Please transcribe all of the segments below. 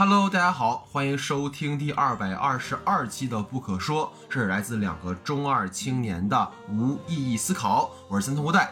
Hello，大家好，欢迎收听第二百二十二期的《不可说》，这是来自两个中二青年的无意义思考。我是森通无代。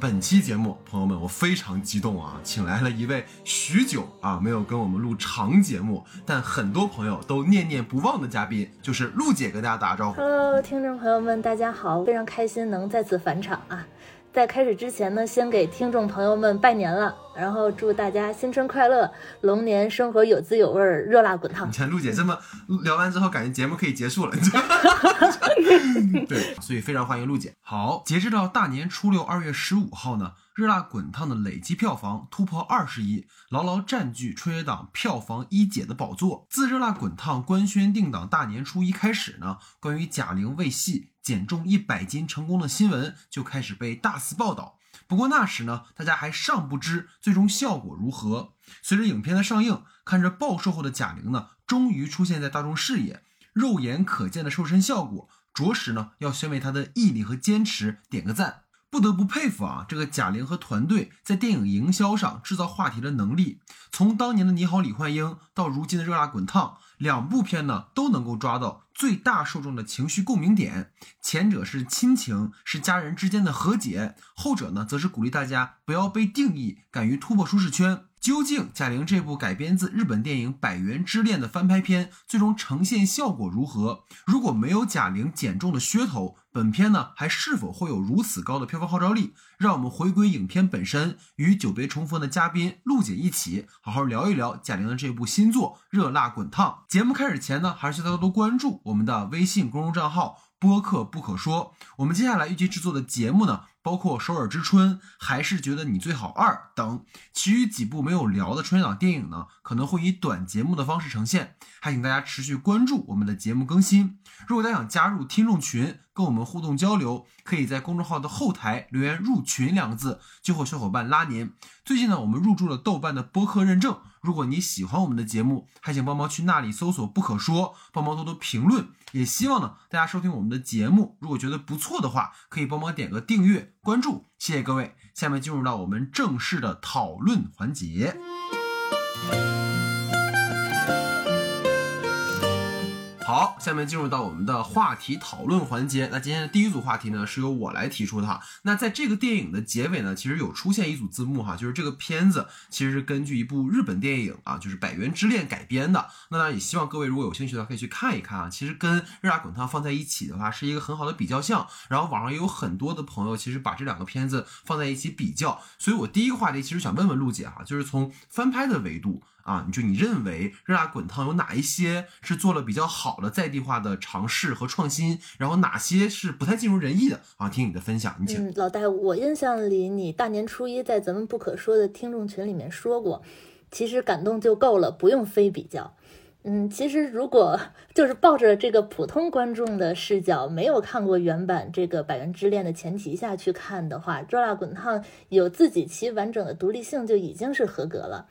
本期节目，朋友们，我非常激动啊，请来了一位许久啊没有跟我们录长节目，但很多朋友都念念不忘的嘉宾，就是陆姐，跟大家打个招呼。Hello，听众朋友们，大家好，非常开心能再次返场啊！在开始之前呢，先给听众朋友们拜年了，然后祝大家新春快乐，龙年生活有滋有味儿，热辣滚烫你。看陆姐这么 聊完之后，感觉节目可以结束了。对，所以非常欢迎陆姐。好，截止到大年初六，二月十五号呢，《热辣滚烫》的累计票房突破二十亿，牢牢占据春节档票房一姐的宝座。自《热辣滚烫》官宣定档大年初一开始呢，关于贾玲为戏减重一百斤成功的新闻就开始被大肆报道。不过那时呢，大家还尚不知最终效果如何。随着影片的上映，看着暴瘦后的贾玲呢，终于出现在大众视野，肉眼可见的瘦身效果，着实呢要先为她的毅力和坚持点个赞。不得不佩服啊，这个贾玲和团队在电影营销上制造话题的能力。从当年的《你好，李焕英》到如今的《热辣滚烫》，两部片呢都能够抓到最大受众的情绪共鸣点。前者是亲情，是家人之间的和解；后者呢，则是鼓励大家不要被定义，敢于突破舒适圈。究竟贾玲这部改编自日本电影《百元之恋》的翻拍片，最终呈现效果如何？如果没有贾玲减重的噱头，本片呢还是否会有如此高的票房号召力？让我们回归影片本身，与久别重逢的嘉宾陆姐一起好好聊一聊贾玲的这部新作《热辣滚烫》。节目开始前呢，还是需要多多关注我们的微信公众账号。播客不可说，我们接下来预计制作的节目呢，包括《首尔之春》，还是觉得你最好二等，其余几部没有聊的春节档电影呢，可能会以短节目的方式呈现，还请大家持续关注我们的节目更新。如果大家想加入听众群，跟我们互动交流，可以在公众号的后台留言“入群”两个字，就会有小伙伴拉您。最近呢，我们入驻了豆瓣的播客认证，如果你喜欢我们的节目，还请帮忙去那里搜索“不可说”，帮忙多多评论。也希望呢，大家收听我们的节目，如果觉得不错的话，可以帮忙点个订阅、关注，谢谢各位。下面进入到我们正式的讨论环节。好，下面进入到我们的话题讨论环节。那今天的第一组话题呢，是由我来提出的哈。那在这个电影的结尾呢，其实有出现一组字幕哈，就是这个片子其实是根据一部日本电影啊，就是《百元之恋》改编的。那当然也希望各位如果有兴趣的话，可以去看一看啊。其实跟《热辣滚烫》放在一起的话，是一个很好的比较项。然后网上也有很多的朋友其实把这两个片子放在一起比较。所以我第一个话题其实想问问陆姐哈，就是从翻拍的维度。啊，你就你认为《热辣滚烫》有哪一些是做了比较好的在地化的尝试和创新，然后哪些是不太尽如人意的啊？听你的分享，你请。嗯，老戴，我印象里你大年初一在咱们不可说的听众群里面说过，其实感动就够了，不用非比较。嗯，其实如果就是抱着这个普通观众的视角，没有看过原版这个《百元之恋》的前提下去看的话，《热辣滚烫》有自己其完整的独立性就已经是合格了。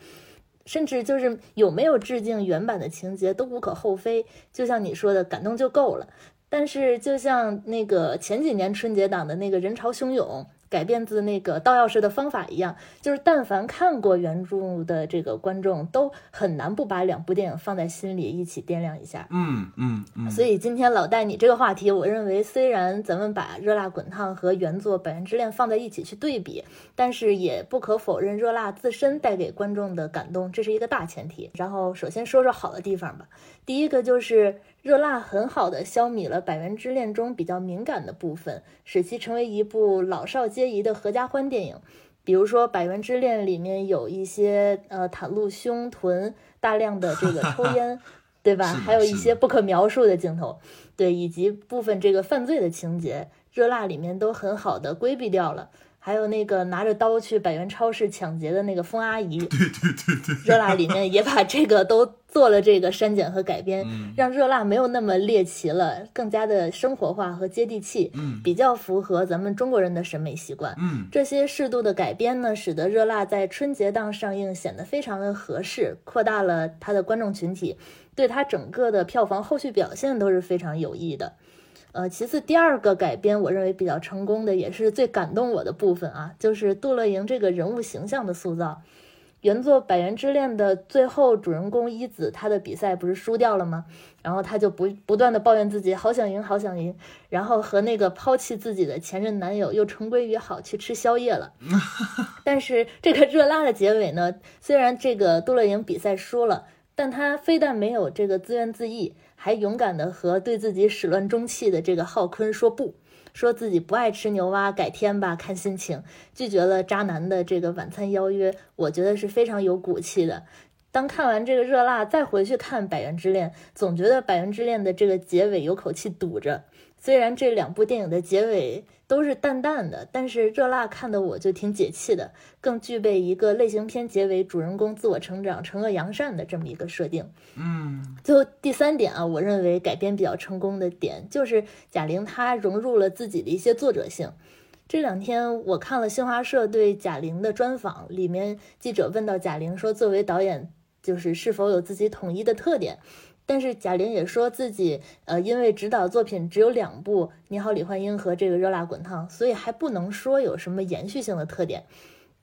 甚至就是有没有致敬原版的情节都无可厚非，就像你说的，感动就够了。但是就像那个前几年春节档的那个人潮汹涌。改编自那个盗钥匙的方法一样，就是但凡看过原著的这个观众，都很难不把两部电影放在心里一起掂量一下。嗯嗯嗯。所以今天老戴你这个话题，我认为虽然咱们把《热辣滚烫》和原作《百元之恋》放在一起去对比，但是也不可否认热辣自身带给观众的感动，这是一个大前提。然后首先说说好的地方吧，第一个就是。热辣很好的消弭了《百元之恋》中比较敏感的部分，使其成为一部老少皆宜的合家欢电影。比如说，《百元之恋》里面有一些呃袒露胸臀、大量的这个抽烟，对吧？还有一些不可描述的镜头，对，以及部分这个犯罪的情节，热辣里面都很好的规避掉了。还有那个拿着刀去百元超市抢劫的那个疯阿姨，对对对对，热辣里面也把这个都做了这个删减和改编，嗯让热辣没有那么猎奇了，更加的生活化和接地气，嗯比较符合咱们中国人的审美习惯。嗯这些适度的改编呢，使得热辣在春节档上映显得非常的合适，扩大了它的观众群体，对它整个的票房后续表现都是非常有益的。呃，其次第二个改编，我认为比较成功的，也是最感动我的部分啊，就是杜乐莹这个人物形象的塑造。原作《百元之恋》的最后，主人公一子他的比赛不是输掉了吗？然后他就不不断的抱怨自己好想赢，好想赢，然后和那个抛弃自己的前任男友又重归于好，去吃宵夜了。但是这个热拉的结尾呢，虽然这个杜乐莹比赛输了，但他非但没有这个自怨自艾，还勇敢的和对自己始乱终弃的这个浩坤说不。说自己不爱吃牛蛙，改天吧，看心情。拒绝了渣男的这个晚餐邀约，我觉得是非常有骨气的。当看完这个热辣，再回去看《百元之恋》，总觉得《百元之恋》的这个结尾有口气堵着。虽然这两部电影的结尾都是淡淡的，但是热辣看的我就挺解气的，更具备一个类型片结尾主人公自我成长、惩恶扬善的这么一个设定。嗯，最后第三点啊，我认为改编比较成功的点就是贾玲她融入了自己的一些作者性。这两天我看了新华社对贾玲的专访，里面记者问到贾玲说，作为导演，就是是否有自己统一的特点？但是贾玲也说自己，呃，因为指导作品只有两部《你好，李焕英》和这个《热辣滚烫》，所以还不能说有什么延续性的特点。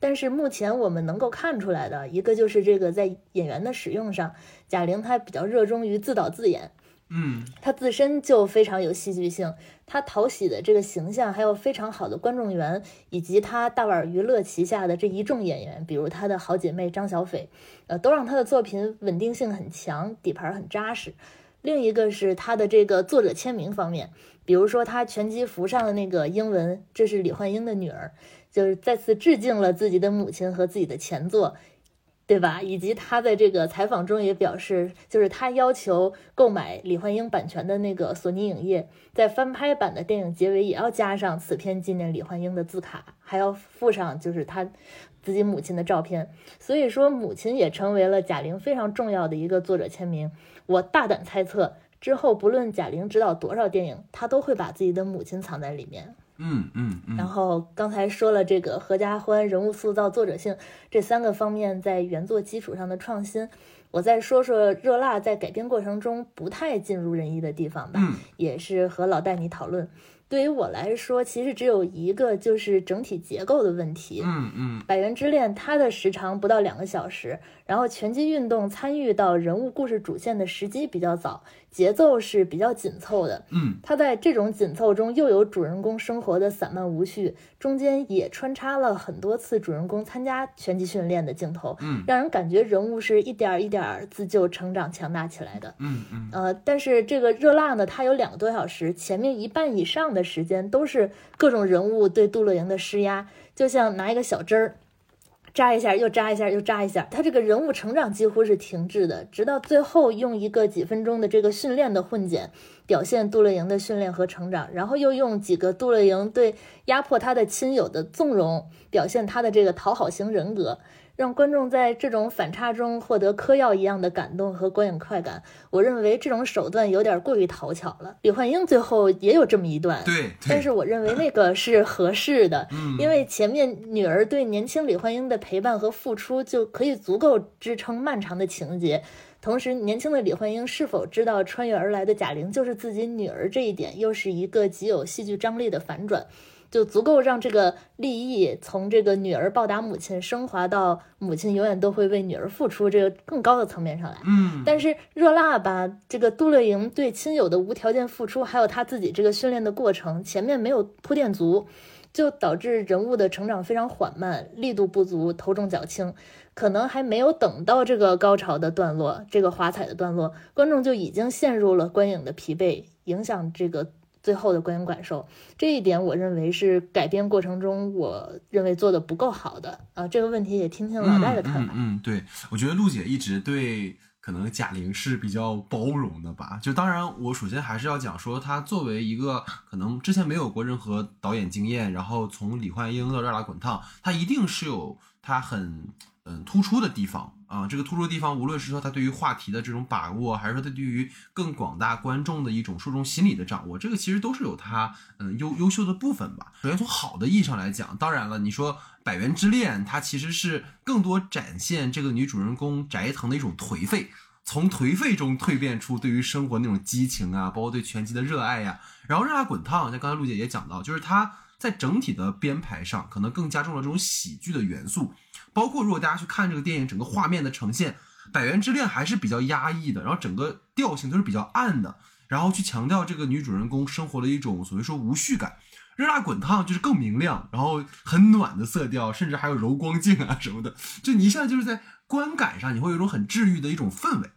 但是目前我们能够看出来的一个就是这个在演员的使用上，贾玲她比较热衷于自导自演。嗯，他自身就非常有戏剧性，他讨喜的这个形象，还有非常好的观众缘，以及他大碗娱乐旗下的这一众演员，比如他的好姐妹张小斐，呃，都让他的作品稳定性很强，底盘很扎实。另一个是他的这个作者签名方面，比如说他拳击服上的那个英文，这是李焕英的女儿，就是再次致敬了自己的母亲和自己的前作。对吧？以及他在这个采访中也表示，就是他要求购买李焕英版权的那个索尼影业，在翻拍版的电影结尾也要加上此片纪念李焕英的字卡，还要附上就是他自己母亲的照片。所以说，母亲也成为了贾玲非常重要的一个作者签名。我大胆猜测，之后不论贾玲执导多少电影，她都会把自己的母亲藏在里面。嗯嗯嗯，然后刚才说了这个合家欢、人物塑造、作者性这三个方面在原作基础上的创新，我再说说热辣在改编过程中不太尽如人意的地方吧，也是和老戴你讨论。对于我来说，其实只有一个，就是整体结构的问题。嗯嗯，百元之恋它的时长不到两个小时，然后拳击运动参与到人物故事主线的时机比较早。节奏是比较紧凑的，嗯，它在这种紧凑中又有主人公生活的散漫无序，中间也穿插了很多次主人公参加拳击训练的镜头，嗯，让人感觉人物是一点一点自救、成长、强大起来的，嗯嗯，呃，但是这个热辣呢，它有两个多小时，前面一半以上的时间都是各种人物对杜乐莹的施压，就像拿一个小针儿。扎一下，又扎一下，又扎一下，他这个人物成长几乎是停滞的，直到最后用一个几分钟的这个训练的混剪，表现杜乐莹的训练和成长，然后又用几个杜乐莹对压迫他的亲友的纵容，表现他的这个讨好型人格。让观众在这种反差中获得嗑药一样的感动和观影快感，我认为这种手段有点过于讨巧了。李焕英最后也有这么一段，对，但是我认为那个是合适的，嗯，因为前面女儿对年轻李焕英的陪伴和付出就可以足够支撑漫长的情节，同时年轻的李焕英是否知道穿越而来的贾玲就是自己女儿这一点，又是一个极有戏剧张力的反转。就足够让这个利益从这个女儿报答母亲升华到母亲永远都会为女儿付出这个更高的层面上来。嗯，但是热辣吧，这个杜乐莹对亲友的无条件付出，还有她自己这个训练的过程，前面没有铺垫足，就导致人物的成长非常缓慢，力度不足，头重脚轻，可能还没有等到这个高潮的段落，这个华彩的段落，观众就已经陷入了观影的疲惫，影响这个。最后的观影感受，这一点我认为是改编过程中我认为做的不够好的啊。这个问题也听听老戴的看法。嗯，对，我觉得陆姐一直对可能贾玲是比较包容的吧。就当然，我首先还是要讲说，她作为一个可能之前没有过任何导演经验，然后从李焕英到热辣滚烫，她一定是有她很。嗯，突出的地方啊，这个突出的地方，无论是说他对于话题的这种把握，还是说他对于更广大观众的一种受众心理的掌握，这个其实都是有他嗯优优秀的部分吧。首先从好的意义上来讲，当然了，你说《百元之恋》，它其实是更多展现这个女主人公翟腾的一种颓废，从颓废中蜕变出对于生活那种激情啊，包括对拳击的热爱呀。然后《热辣滚烫》，像刚才陆姐也讲到，就是他。在整体的编排上，可能更加重了这种喜剧的元素。包括如果大家去看这个电影，整个画面的呈现，《百元之恋》还是比较压抑的，然后整个调性都是比较暗的，然后去强调这个女主人公生活的一种所谓说无序感。热辣滚烫就是更明亮，然后很暖的色调，甚至还有柔光镜啊什么的，就你一下就是在观感上，你会有一种很治愈的一种氛围。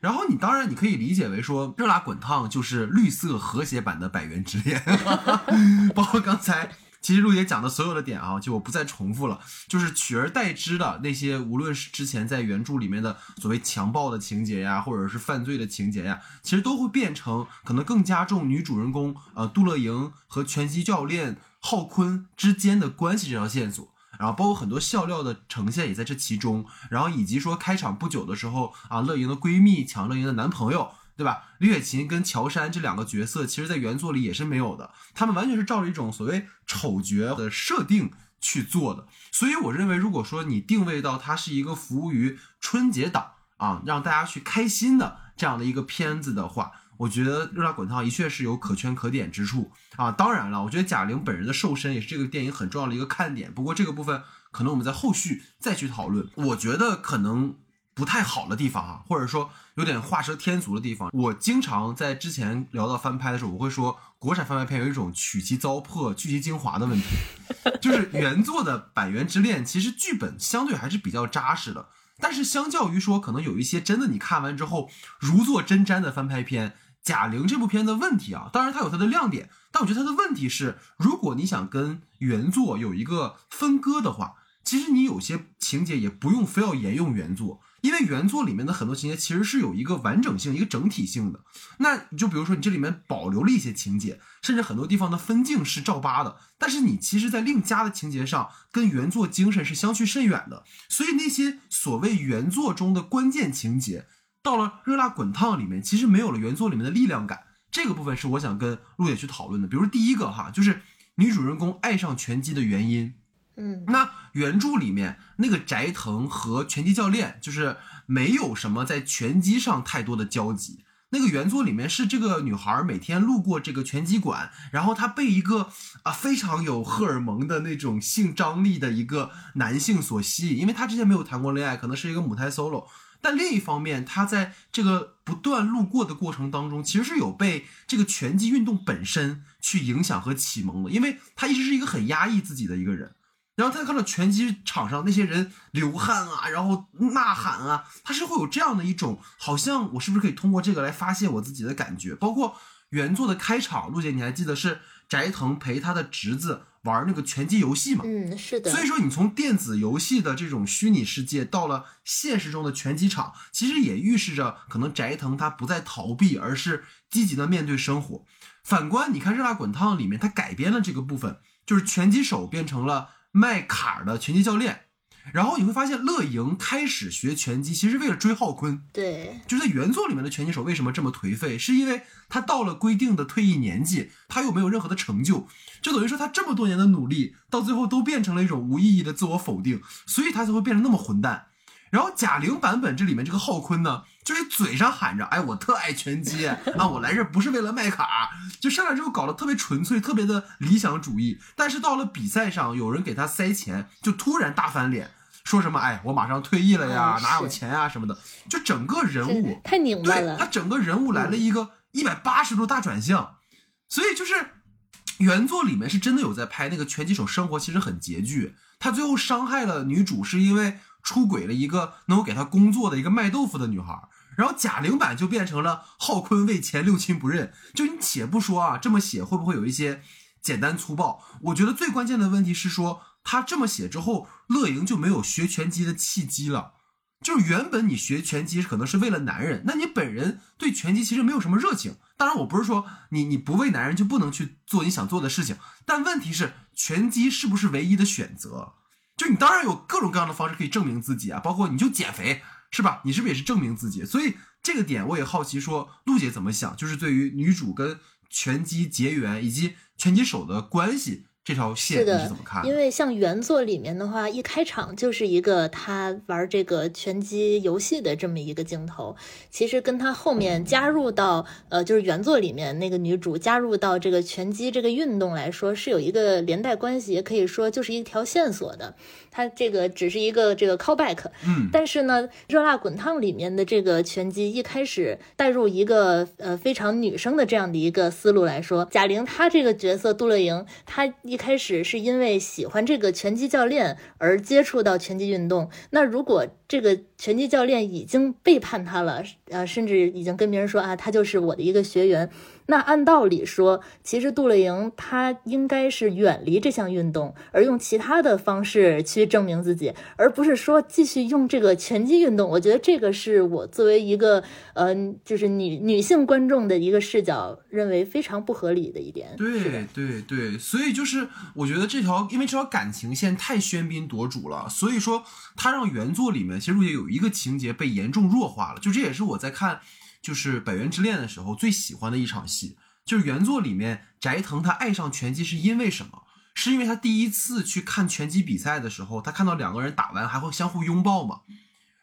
然后你当然你可以理解为说，热辣滚烫就是绿色和谐版的《百元之恋》，包括刚才。其实陆爷讲的所有的点啊，就我不再重复了，就是取而代之的那些，无论是之前在原著里面的所谓强暴的情节呀，或者是犯罪的情节呀，其实都会变成可能更加重女主人公呃杜乐莹和拳击教练浩坤之间的关系这条线索，然后包括很多笑料的呈现也在这其中，然后以及说开场不久的时候啊，乐莹的闺蜜抢乐莹的男朋友。对吧？李雪琴跟乔杉这两个角色，其实在原作里也是没有的，他们完全是照着一种所谓丑角的设定去做的。所以我认为，如果说你定位到它是一个服务于春节档啊，让大家去开心的这样的一个片子的话，我觉得《热辣滚烫》的确是有可圈可点之处啊。当然了，我觉得贾玲本人的瘦身也是这个电影很重要的一个看点。不过这个部分可能我们在后续再去讨论。我觉得可能。不太好的地方啊，或者说有点画蛇添足的地方。我经常在之前聊到翻拍的时候，我会说国产翻拍片有一种取其糟粕、去其精华的问题，就是原作的《百元之恋》其实剧本相对还是比较扎实的，但是相较于说可能有一些真的你看完之后如坐针毡的翻拍片，贾玲这部片的问题啊，当然它有它的亮点，但我觉得它的问题是，如果你想跟原作有一个分割的话，其实你有些情节也不用非要沿用原作。因为原作里面的很多情节其实是有一个完整性、一个整体性的。那就比如说你这里面保留了一些情节，甚至很多地方的分镜是照扒的，但是你其实，在另加的情节上跟原作精神是相去甚远的。所以那些所谓原作中的关键情节，到了《热辣滚烫》里面，其实没有了原作里面的力量感。这个部分是我想跟陆野去讨论的。比如第一个哈，就是女主人公爱上拳击的原因。嗯，那原著里面那个翟腾和拳击教练就是没有什么在拳击上太多的交集。那个原作里面是这个女孩每天路过这个拳击馆，然后她被一个啊非常有荷尔蒙的那种性张力的一个男性所吸引，因为她之前没有谈过恋爱，可能是一个母胎 solo。但另一方面，她在这个不断路过的过程当中，其实是有被这个拳击运动本身去影响和启蒙的，因为她一直是一个很压抑自己的一个人。然后他看到拳击场上那些人流汗啊，然后呐喊啊，他是会有这样的一种，好像我是不是可以通过这个来发泄我自己的感觉？包括原作的开场，陆姐你还记得是斋藤陪他的侄子玩那个拳击游戏吗？嗯，是的。所以说你从电子游戏的这种虚拟世界到了现实中的拳击场，其实也预示着可能斋藤他不再逃避，而是积极的面对生活。反观你看《热辣滚烫》里面，他改编了这个部分，就是拳击手变成了。卖卡的拳击教练，然后你会发现乐莹开始学拳击，其实为了追浩坤。对，就在原作里面的拳击手为什么这么颓废，是因为他到了规定的退役年纪，他又没有任何的成就，就等于说他这么多年的努力，到最后都变成了一种无意义的自我否定，所以他才会变成那么混蛋。然后贾玲版本这里面这个浩坤呢，就是嘴上喊着“哎，我特爱拳击啊，我来这不是为了卖卡”，就上来之后搞得特别纯粹，特别的理想主义。但是到了比赛上，有人给他塞钱，就突然大翻脸，说什么“哎，我马上退役了呀，哪有钱啊什么的”，就整个人物太拧巴了。他整个人物来了一个一百八十度大转向，所以就是原作里面是真的有在拍那个拳击手生活其实很拮据，他最后伤害了女主是因为。出轨了一个能够给他工作的一个卖豆腐的女孩，然后贾玲版就变成了浩坤为钱六亲不认。就你且不说啊，这么写会不会有一些简单粗暴？我觉得最关键的问题是说，他这么写之后，乐莹就没有学拳击的契机了。就是原本你学拳击可能是为了男人，那你本人对拳击其实没有什么热情。当然，我不是说你你不为男人就不能去做你想做的事情，但问题是拳击是不是唯一的选择？就你当然有各种各样的方式可以证明自己啊，包括你就减肥是吧？你是不是也是证明自己？所以这个点我也好奇，说陆姐怎么想？就是对于女主跟拳击结缘以及拳击手的关系这条线你是怎么看？因为像原作里面的话，一开场就是一个他玩这个拳击游戏的这么一个镜头，其实跟他后面加入到呃，就是原作里面那个女主加入到这个拳击这个运动来说，是有一个连带关系，也可以说就是一条线索的。它这个只是一个这个 callback，嗯，但是呢，热辣滚烫里面的这个拳击一开始带入一个呃非常女生的这样的一个思路来说，贾玲她这个角色杜乐莹，她一开始是因为喜欢这个拳击教练而接触到拳击运动，那如果这个拳击教练已经背叛她了，呃，甚至已经跟别人说啊，他就是我的一个学员。那按道理说，其实杜乐莹她应该是远离这项运动，而用其他的方式去证明自己，而不是说继续用这个拳击运动。我觉得这个是我作为一个呃，就是女女性观众的一个视角，认为非常不合理的一点。对对对，所以就是我觉得这条，因为这条感情线太喧宾夺主了，所以说它让原作里面其实也有一个情节被严重弱化了。就这也是我在看。就是《百元之恋》的时候最喜欢的一场戏，就是原作里面斋藤他爱上拳击是因为什么？是因为他第一次去看拳击比赛的时候，他看到两个人打完还会相互拥抱嘛。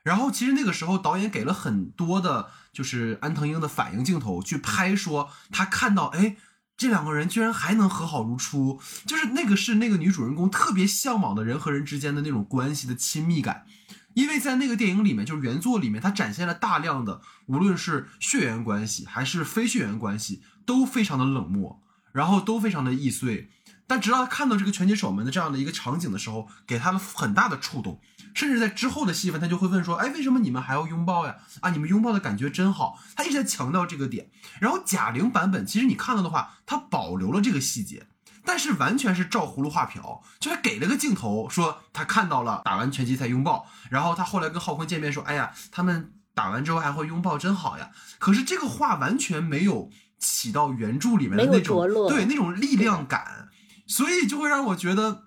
然后其实那个时候导演给了很多的，就是安藤英的反应镜头去拍，说他看到哎这两个人居然还能和好如初，就是那个是那个女主人公特别向往的人和人之间的那种关系的亲密感。因为在那个电影里面，就是原作里面，它展现了大量的，无论是血缘关系还是非血缘关系，都非常的冷漠，然后都非常的易碎。但直到他看到这个拳击手们的这样的一个场景的时候，给他了很大的触动。甚至在之后的戏份，他就会问说：“哎，为什么你们还要拥抱呀？啊，你们拥抱的感觉真好。”他一直在强调这个点。然后贾玲版本，其实你看到的话，他保留了这个细节。但是完全是照葫芦画瓢，就还给了个镜头，说他看到了打完拳击才拥抱，然后他后来跟浩坤见面说，哎呀，他们打完之后还会拥抱，真好呀。可是这个话完全没有起到原著里面的那种对那种力量感，所以就会让我觉得，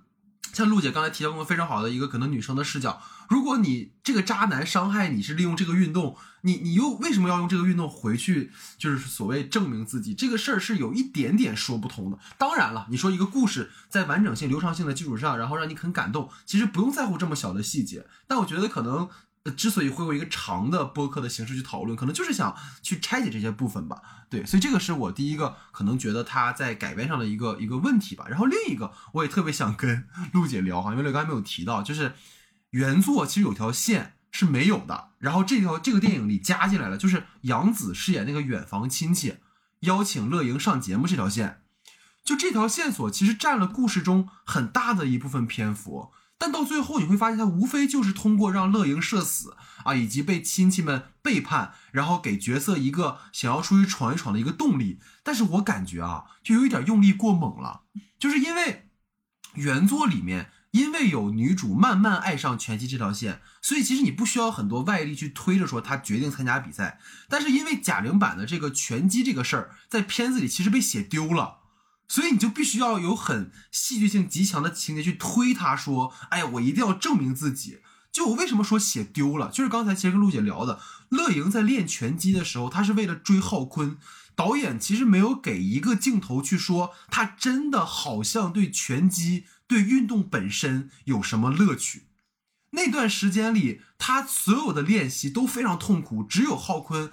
像陆姐刚才提到过非常好的一个可能女生的视角。如果你这个渣男伤害你是利用这个运动，你你又为什么要用这个运动回去？就是所谓证明自己这个事儿是有一点点说不通的。当然了，你说一个故事在完整性、流畅性的基础上，然后让你很感动，其实不用在乎这么小的细节。但我觉得可能之所以会用一个长的播客的形式去讨论，可能就是想去拆解这些部分吧。对，所以这个是我第一个可能觉得他在改编上的一个一个问题吧。然后另一个我也特别想跟 陆姐聊哈，因为刚才没有提到，就是。原作其实有条线是没有的，然后这条这个电影里加进来了，就是杨紫饰演那个远房亲戚邀请乐莹上节目这条线，就这条线索其实占了故事中很大的一部分篇幅，但到最后你会发现，它无非就是通过让乐莹社死啊，以及被亲戚们背叛，然后给角色一个想要出去闯一闯的一个动力。但是我感觉啊，就有一点用力过猛了，就是因为原作里面。因为有女主慢慢爱上拳击这条线，所以其实你不需要很多外力去推着说她决定参加比赛。但是因为贾玲版的这个拳击这个事儿在片子里其实被写丢了，所以你就必须要有很戏剧性极强的情节去推她说：“哎，我一定要证明自己。”就我为什么说写丢了，就是刚才其实跟陆姐聊的，乐莹在练拳击的时候，她是为了追浩坤，导演其实没有给一个镜头去说她真的好像对拳击。对运动本身有什么乐趣？那段时间里，他所有的练习都非常痛苦。只有浩坤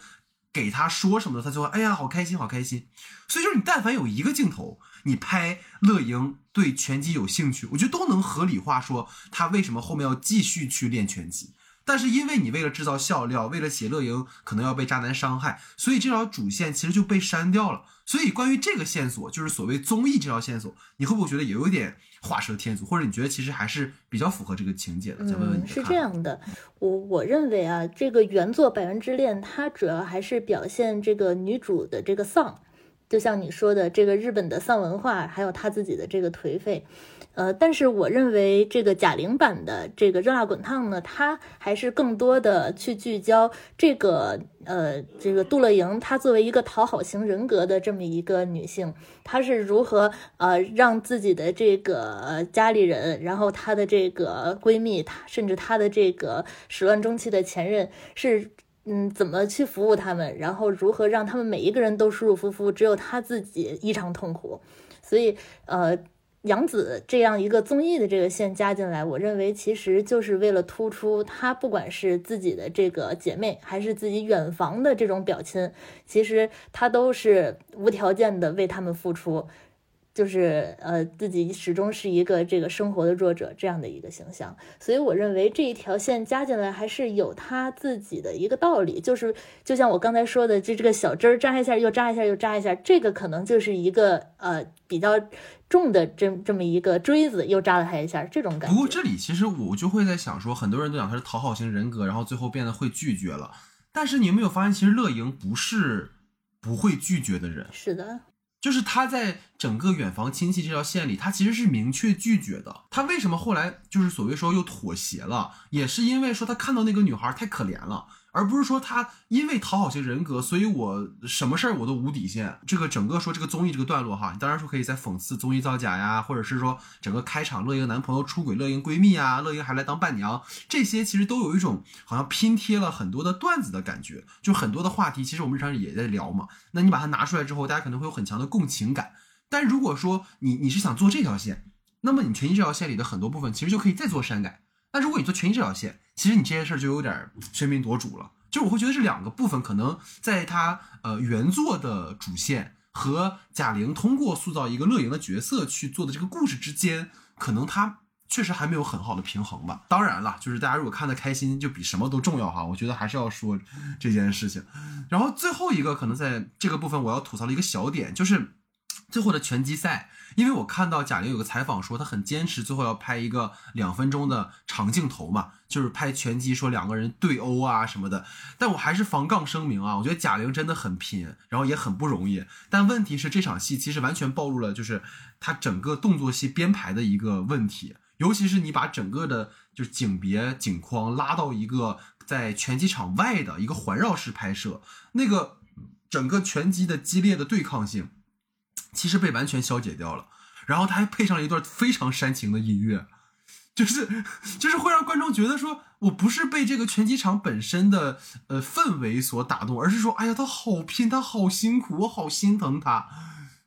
给他说什么，他就会哎呀，好开心，好开心。所以就是你但凡有一个镜头，你拍乐莹对拳击有兴趣，我觉得都能合理化说他为什么后面要继续去练拳击。但是因为你为了制造笑料，为了写乐莹可能要被渣男伤害，所以这条主线其实就被删掉了。所以关于这个线索，就是所谓综艺这条线索，你会不会觉得也有点？画蛇添足，或者你觉得其实还是比较符合这个情节的？想问问你。是这样的，我我认为啊，这个原作《百元之恋》它主要还是表现这个女主的这个丧，就像你说的这个日本的丧文化，还有他自己的这个颓废。呃，但是我认为这个贾玲版的这个热辣滚烫呢，它还是更多的去聚焦这个呃这个杜乐莹，她作为一个讨好型人格的这么一个女性，她是如何呃让自己的这个家里人，然后她的这个闺蜜，她甚至她的这个始乱终弃的前任是嗯怎么去服务他们，然后如何让他们每一个人都舒舒服服，只有他自己异常痛苦，所以呃。杨紫这样一个综艺的这个线加进来，我认为其实就是为了突出她不管是自己的这个姐妹，还是自己远房的这种表亲，其实她都是无条件的为他们付出。就是呃，自己始终是一个这个生活的弱者这样的一个形象，所以我认为这一条线加进来还是有他自己的一个道理。就是就像我刚才说的，就这个小针儿扎一下又扎一下又扎一下，这个可能就是一个呃比较重的这这么一个锥子，又扎了他一下这种感觉。不过这里其实我就会在想说，很多人都讲他是讨好型人格，然后最后变得会拒绝了。但是你有没有发现，其实乐莹不是不会拒绝的人？是的。就是他在整个远房亲戚这条线里，他其实是明确拒绝的。他为什么后来就是所谓说又妥协了，也是因为说他看到那个女孩太可怜了。而不是说他因为讨好型人格，所以我什么事儿我都无底线。这个整个说这个综艺这个段落哈，你当然说可以在讽刺综艺造假呀，或者是说整个开场乐莹男朋友出轨，乐莹闺蜜啊，乐莹还来当伴娘，这些其实都有一种好像拼贴了很多的段子的感觉，就很多的话题，其实我们日常也在聊嘛。那你把它拿出来之后，大家可能会有很强的共情感。但如果说你你是想做这条线，那么你全息这条线里的很多部分其实就可以再做删改。那如果你做全息这条线，其实你这些事儿就有点喧宾夺主了。就我会觉得这两个部分可能在它呃原作的主线和贾玲通过塑造一个乐莹的角色去做的这个故事之间，可能它确实还没有很好的平衡吧。当然了，就是大家如果看得开心，就比什么都重要哈。我觉得还是要说这件事情。然后最后一个可能在这个部分我要吐槽的一个小点就是。最后的拳击赛，因为我看到贾玲有个采访说，她很坚持最后要拍一个两分钟的长镜头嘛，就是拍拳击，说两个人对殴啊什么的。但我还是防杠声明啊，我觉得贾玲真的很拼，然后也很不容易。但问题是这场戏其实完全暴露了，就是她整个动作戏编排的一个问题，尤其是你把整个的就是景别景框拉到一个在拳击场外的一个环绕式拍摄，那个整个拳击的激烈的对抗性。其实被完全消解掉了，然后他还配上了一段非常煽情的音乐，就是就是会让观众觉得说我不是被这个拳击场本身的呃氛围所打动，而是说哎呀他好拼，他好辛苦，我好心疼他，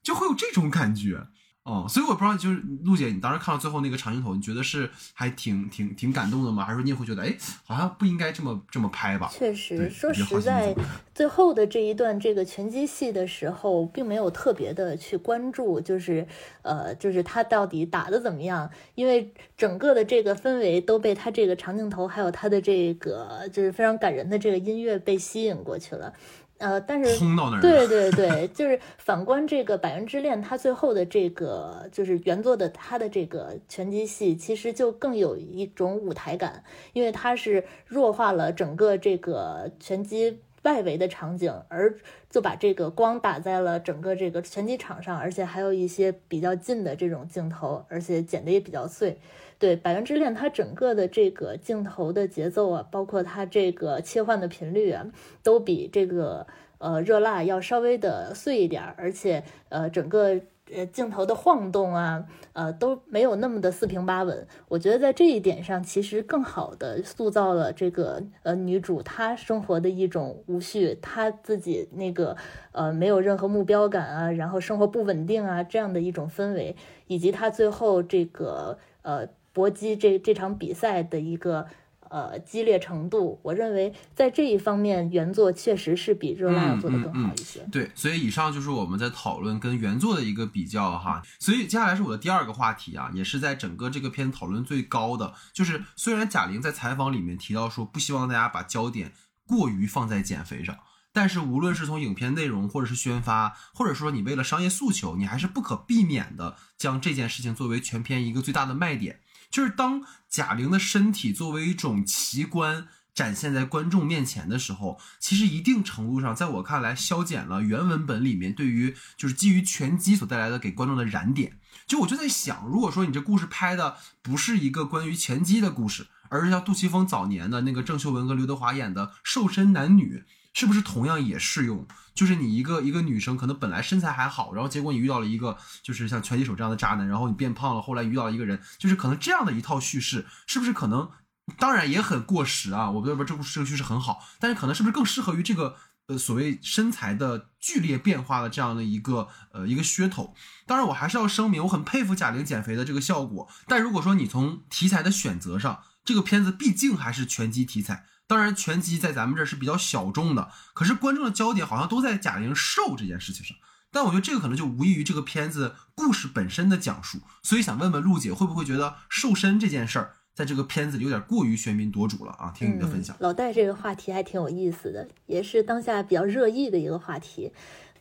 就会有这种感觉。哦，所以我不知道，就是陆姐，你当时看到最后那个长镜头，你觉得是还挺挺挺感动的吗？还是说你也会觉得，哎，好像不应该这么这么拍吧？确实，说实在，最后的这一段这个拳击戏的时候，并没有特别的去关注，就是呃，就是他到底打的怎么样，因为整个的这个氛围都被他这个长镜头，还有他的这个就是非常感人的这个音乐被吸引过去了。呃，但是对 对对，就是反观这个《百元之恋》，它最后的这个就是原作的它的这个拳击戏，其实就更有一种舞台感，因为它是弱化了整个这个拳击外围的场景，而就把这个光打在了整个这个拳击场上，而且还有一些比较近的这种镜头，而且剪的也比较碎。对《百元之恋》，它整个的这个镜头的节奏啊，包括它这个切换的频率啊，都比这个呃热辣要稍微的碎一点，而且呃整个呃镜头的晃动啊，呃都没有那么的四平八稳。我觉得在这一点上，其实更好的塑造了这个呃女主她生活的一种无序，她自己那个呃没有任何目标感啊，然后生活不稳定啊这样的一种氛围，以及她最后这个呃。搏击这这场比赛的一个呃激烈程度，我认为在这一方面原作确实是比热辣要做的更好一些。对，所以以上就是我们在讨论跟原作的一个比较哈。所以接下来是我的第二个话题啊，也是在整个这个片讨论最高的，就是虽然贾玲在采访里面提到说不希望大家把焦点过于放在减肥上，但是无论是从影片内容或者是宣发，或者说你为了商业诉求，你还是不可避免的将这件事情作为全片一个最大的卖点。就是当贾玲的身体作为一种奇观展现在观众面前的时候，其实一定程度上，在我看来，消减了原文本里面对于就是基于拳击所带来的给观众的燃点。就我就在想，如果说你这故事拍的不是一个关于拳击的故事，而是像杜琪峰早年的那个郑秀文和刘德华演的瘦身男女。是不是同样也适用？就是你一个一个女生，可能本来身材还好，然后结果你遇到了一个就是像拳击手这样的渣男，然后你变胖了，后来遇到一个人，就是可能这样的一套叙事，是不是可能？当然也很过时啊！我不得不这故事这个叙事很好，但是可能是不是更适合于这个呃所谓身材的剧烈变化的这样的一个呃一个噱头。当然，我还是要声明，我很佩服贾玲减肥的这个效果。但如果说你从题材的选择上，这个片子毕竟还是拳击题材。当然，拳击在咱们这儿是比较小众的，可是观众的焦点好像都在贾玲瘦这件事情上。但我觉得这个可能就无异于这个片子故事本身的讲述。所以想问问陆姐，会不会觉得瘦身这件事儿在这个片子里有点过于喧宾夺主了啊？听你的分享。老戴这个话题还挺有意思的，也是当下比较热议的一个话题。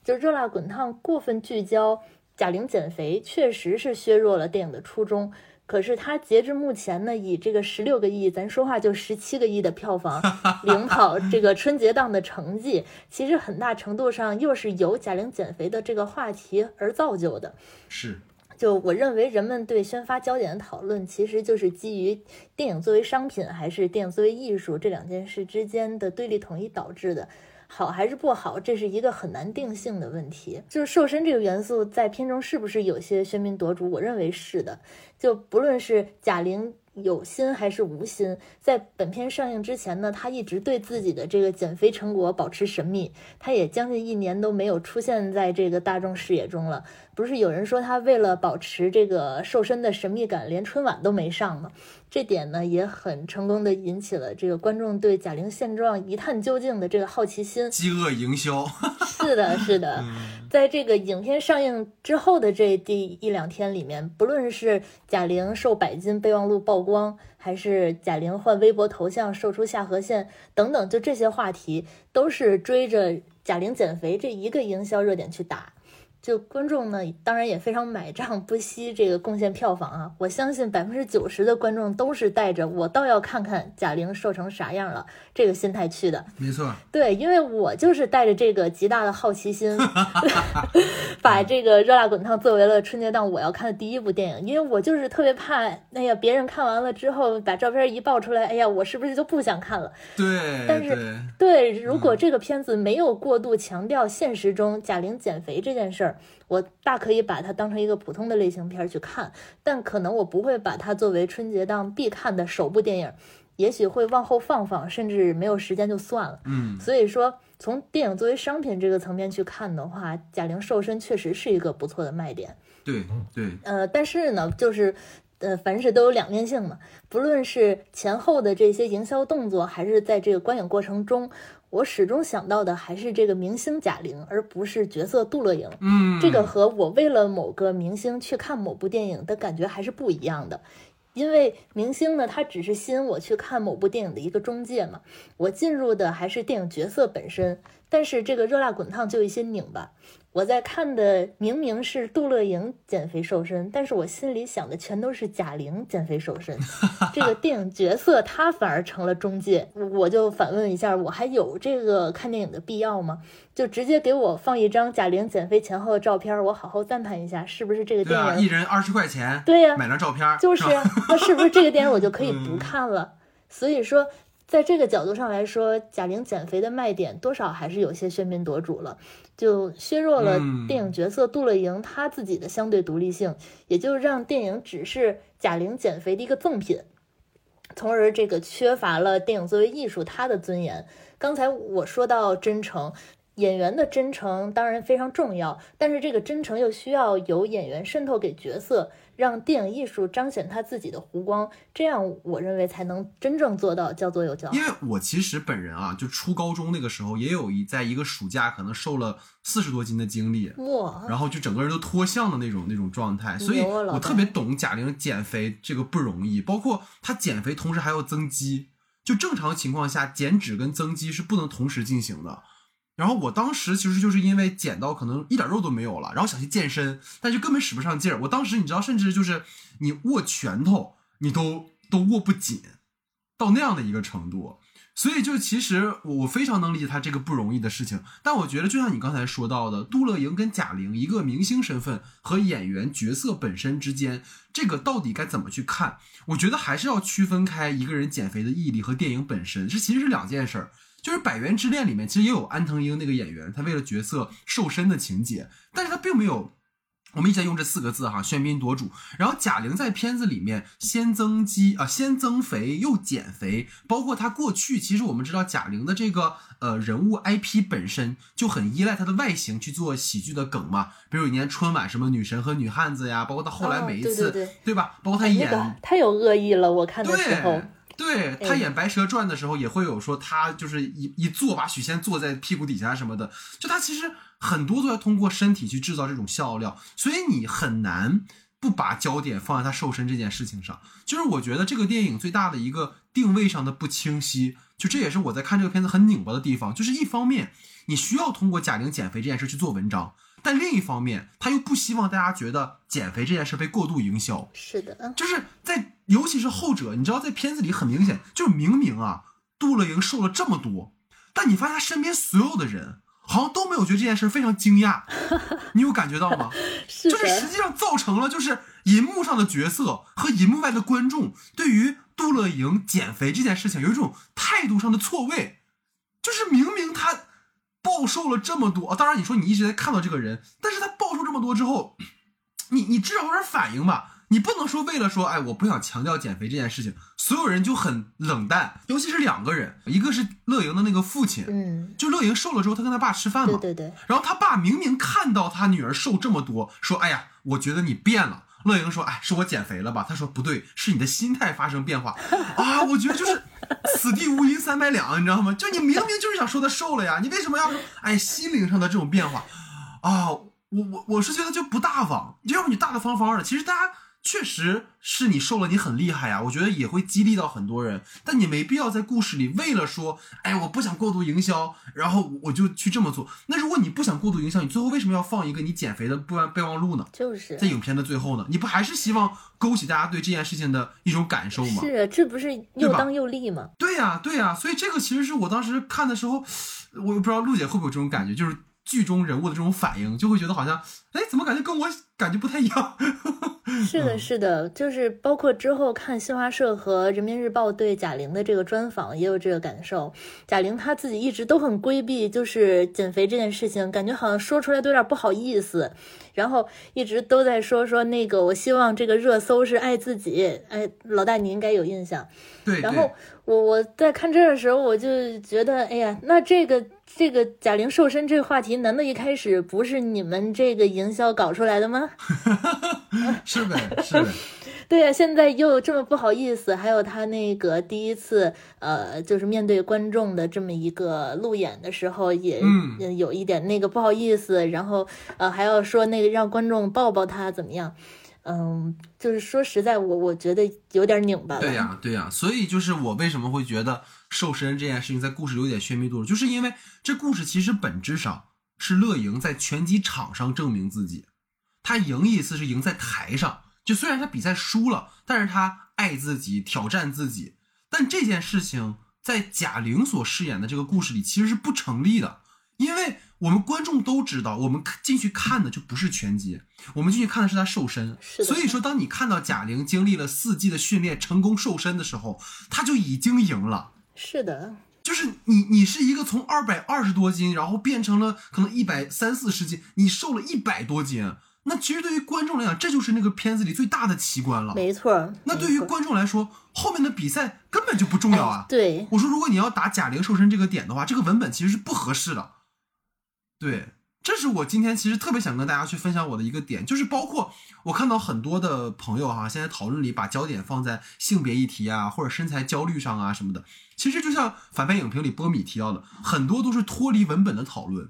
就热辣滚烫过分聚焦贾玲减肥，确实是削弱了电影的初衷。可是它截至目前呢，以这个十六个亿，咱说话就十七个亿的票房，领跑这个春节档的成绩，其实很大程度上又是由贾玲减肥的这个话题而造就的。是，就我认为人们对宣发焦点的讨论，其实就是基于电影作为商品还是电影作为艺术这两件事之间的对立统一导致的。好还是不好，这是一个很难定性的问题。就是瘦身这个元素在片中是不是有些喧宾夺主？我认为是的。就不论是贾玲有心还是无心，在本片上映之前呢，她一直对自己的这个减肥成果保持神秘。她也将近一年都没有出现在这个大众视野中了。不是有人说他为了保持这个瘦身的神秘感，连春晚都没上吗？这点呢也很成功的引起了这个观众对贾玲现状一探究竟的这个好奇心。饥饿营销，是的，是的。在这个影片上映之后的这第一两天里面，不论是贾玲瘦百斤备忘录曝光，还是贾玲换微博头像瘦出下颌线等等，就这些话题都是追着贾玲减肥这一个营销热点去打。就观众呢，当然也非常买账，不惜这个贡献票房啊！我相信百分之九十的观众都是带着我倒要看看贾玲瘦成啥样了这个心态去的。没错，对，因为我就是带着这个极大的好奇心，把这个热辣滚烫作为了春节档我要看的第一部电影，因为我就是特别怕，哎呀，别人看完了之后把照片一爆出来，哎呀，我是不是就不想看了？对，但是对，如果这个片子没有过度强调现实中贾玲减肥这件事儿。我大可以把它当成一个普通的类型片去看，但可能我不会把它作为春节档必看的首部电影，也许会往后放放，甚至没有时间就算了。嗯，所以说从电影作为商品这个层面去看的话，贾玲瘦身确实是一个不错的卖点。对对，呃，但是呢，就是呃，凡事都有两面性嘛，不论是前后的这些营销动作，还是在这个观影过程中。我始终想到的还是这个明星贾玲，而不是角色杜乐莹。嗯，这个和我为了某个明星去看某部电影的感觉还是不一样的。因为明星呢，他只是吸引我去看某部电影的一个中介嘛。我进入的还是电影角色本身。但是这个热辣滚烫就一些拧巴。我在看的明明是杜乐莹减肥瘦身，但是我心里想的全都是贾玲减肥瘦身。这个电影角色她反而成了中介，我就反问一下，我还有这个看电影的必要吗？就直接给我放一张贾玲减肥前后的照片，我好好赞叹一下，是不是这个电影？一人二十块钱，对呀，买张照片，就是 那是不是这个电影我就可以不看了？所以说。在这个角度上来说，贾玲减肥的卖点多少还是有些喧宾夺主了，就削弱了电影角色杜乐莹她自己的相对独立性，也就让电影只是贾玲减肥的一个赠品，从而这个缺乏了电影作为艺术它的尊严。刚才我说到真诚。演员的真诚当然非常重要，但是这个真诚又需要由演员渗透给角色，让电影艺术彰显他自己的弧光，这样我认为才能真正做到教做有教。因为我其实本人啊，就初高中那个时候也有一在一个暑假可能瘦了四十多斤的经历，哇，然后就整个人都脱相的那种那种状态，所以我特别懂贾玲减肥这个不容易，包括她减肥同时还要增肌，就正常情况下减脂跟增肌是不能同时进行的。然后我当时其实就是因为减到可能一点肉都没有了，然后想去健身，但是根本使不上劲儿。我当时你知道，甚至就是你握拳头，你都都握不紧，到那样的一个程度。所以就其实我我非常能理解他这个不容易的事情。但我觉得就像你刚才说到的，杜乐莹跟贾玲一个明星身份和演员角色本身之间，这个到底该怎么去看？我觉得还是要区分开一个人减肥的毅力和电影本身，这其实是两件事儿。就是《百元之恋》里面其实也有安藤英那个演员，他为了角色瘦身的情节，但是他并没有我们一直在用这四个字哈，喧宾夺主。然后贾玲在片子里面先增肌啊，先增肥又减肥，包括她过去，其实我们知道贾玲的这个呃人物 IP 本身就很依赖她的外形去做喜剧的梗嘛。比如有一年春晚什么女神和女汉子呀，包括她后来每一次，对对吧？包括她哎演、那个太有恶意了，我看的时候对。对他演《白蛇传》的时候，也会有说他就是一一坐把许仙坐在屁股底下什么的，就他其实很多都要通过身体去制造这种笑料，所以你很难不把焦点放在他瘦身这件事情上。就是我觉得这个电影最大的一个定位上的不清晰，就这也是我在看这个片子很拧巴的地方。就是一方面你需要通过贾玲减肥这件事去做文章，但另一方面他又不希望大家觉得减肥这件事被过度营销。是的，嗯就是在尤其是后者，你知道在片子里很明显，就是明明啊，杜乐莹瘦了这么多，但你发现他身边所有的人好像都没有觉得这件事非常惊讶，你有感觉到吗？是就是实，际上造成了就是银幕上的角色和银幕外的观众对于杜乐莹减肥这件事情有一种态度上的错位，就是明明她暴瘦了这么多，啊当然你说你一直在看到这个人，但是他暴瘦这么多之后，你你至少有点反应吧。你不能说为了说，哎，我不想强调减肥这件事情，所有人就很冷淡，尤其是两个人，一个是乐莹的那个父亲，嗯，就乐莹瘦了之后，他跟他爸吃饭嘛，对对对，然后他爸明明看到他女儿瘦这么多，说：“哎呀，我觉得你变了。”乐莹说：“哎，是我减肥了吧？”他说：“不对，是你的心态发生变化。”啊，我觉得就是 此地无银三百两，你知道吗？就你明明就是想说他瘦了呀，你为什么要说哎心灵上的这种变化啊？我我我是觉得就不大方，要不你大大方方的，其实大家。确实是你瘦了，你很厉害呀，我觉得也会激励到很多人。但你没必要在故事里为了说，哎，我不想过度营销，然后我就去这么做。那如果你不想过度营销，你最后为什么要放一个你减肥的备忘备忘录呢？就是在影片的最后呢，你不还是希望勾起大家对这件事情的一种感受吗？是啊，这不是又当又立吗？对呀、对呀、所以这个其实是我当时看的时候，我也不知道陆姐会不会有这种感觉，就是剧中人物的这种反应，就会觉得好像，哎，怎么感觉跟我感觉不太一样？是的，是的，就是包括之后看新华社和人民日报对贾玲的这个专访，也有这个感受。贾玲她自己一直都很规避，就是减肥这件事情，感觉好像说出来都有点不好意思。然后一直都在说说那个，我希望这个热搜是爱自己。哎，老大你应该有印象。对，然后我我在看这儿的时候，我就觉得，哎呀，那这个这个贾玲瘦身这个话题，难道一开始不是你们这个营销搞出来的吗？是的，是的，对呀、现在又这么不好意思，还有他那个第一次，呃，就是面对观众的这么一个路演的时候，也有一点那个不好意思，然后呃还要说那个让观众抱抱他怎么样？嗯，就是说实在，我我觉得有点拧巴了。对呀、对呀、所以就是我为什么会觉得瘦身这件事情在故事里有点喧宾夺主，就是因为这故事其实本质上是乐莹在拳击场上证明自己，她赢一次是赢在台上，就虽然她比赛输了，但是她爱自己，挑战自己，但这件事情在贾玲所饰演的这个故事里其实是不成立的，因为我们观众都知道，我们进去看的就不是拳击，我们进去看的是她瘦身。所以说，当你看到贾玲经历了四季的训练，成功瘦身的时候，她就已经赢了。是的，就是你，你是一个从二百二十多斤，然后变成了可能一百三四十斤，你瘦了一百多斤，那其实对于观众来讲，这就是那个片子里最大的奇观了。没错。那对于观众来说，后面的比赛根本就不重要啊。对，我说，如果你要打贾玲瘦身这个点的话，这个文本其实是不合适的。对，这是我今天其实特别想跟大家去分享我的一个点，就是包括我看到很多的朋友哈、现在讨论里把焦点放在性别议题啊，或者身材焦虑上啊什么的。其实就像反派影评里波米提到的，很多都是脱离文本的讨论。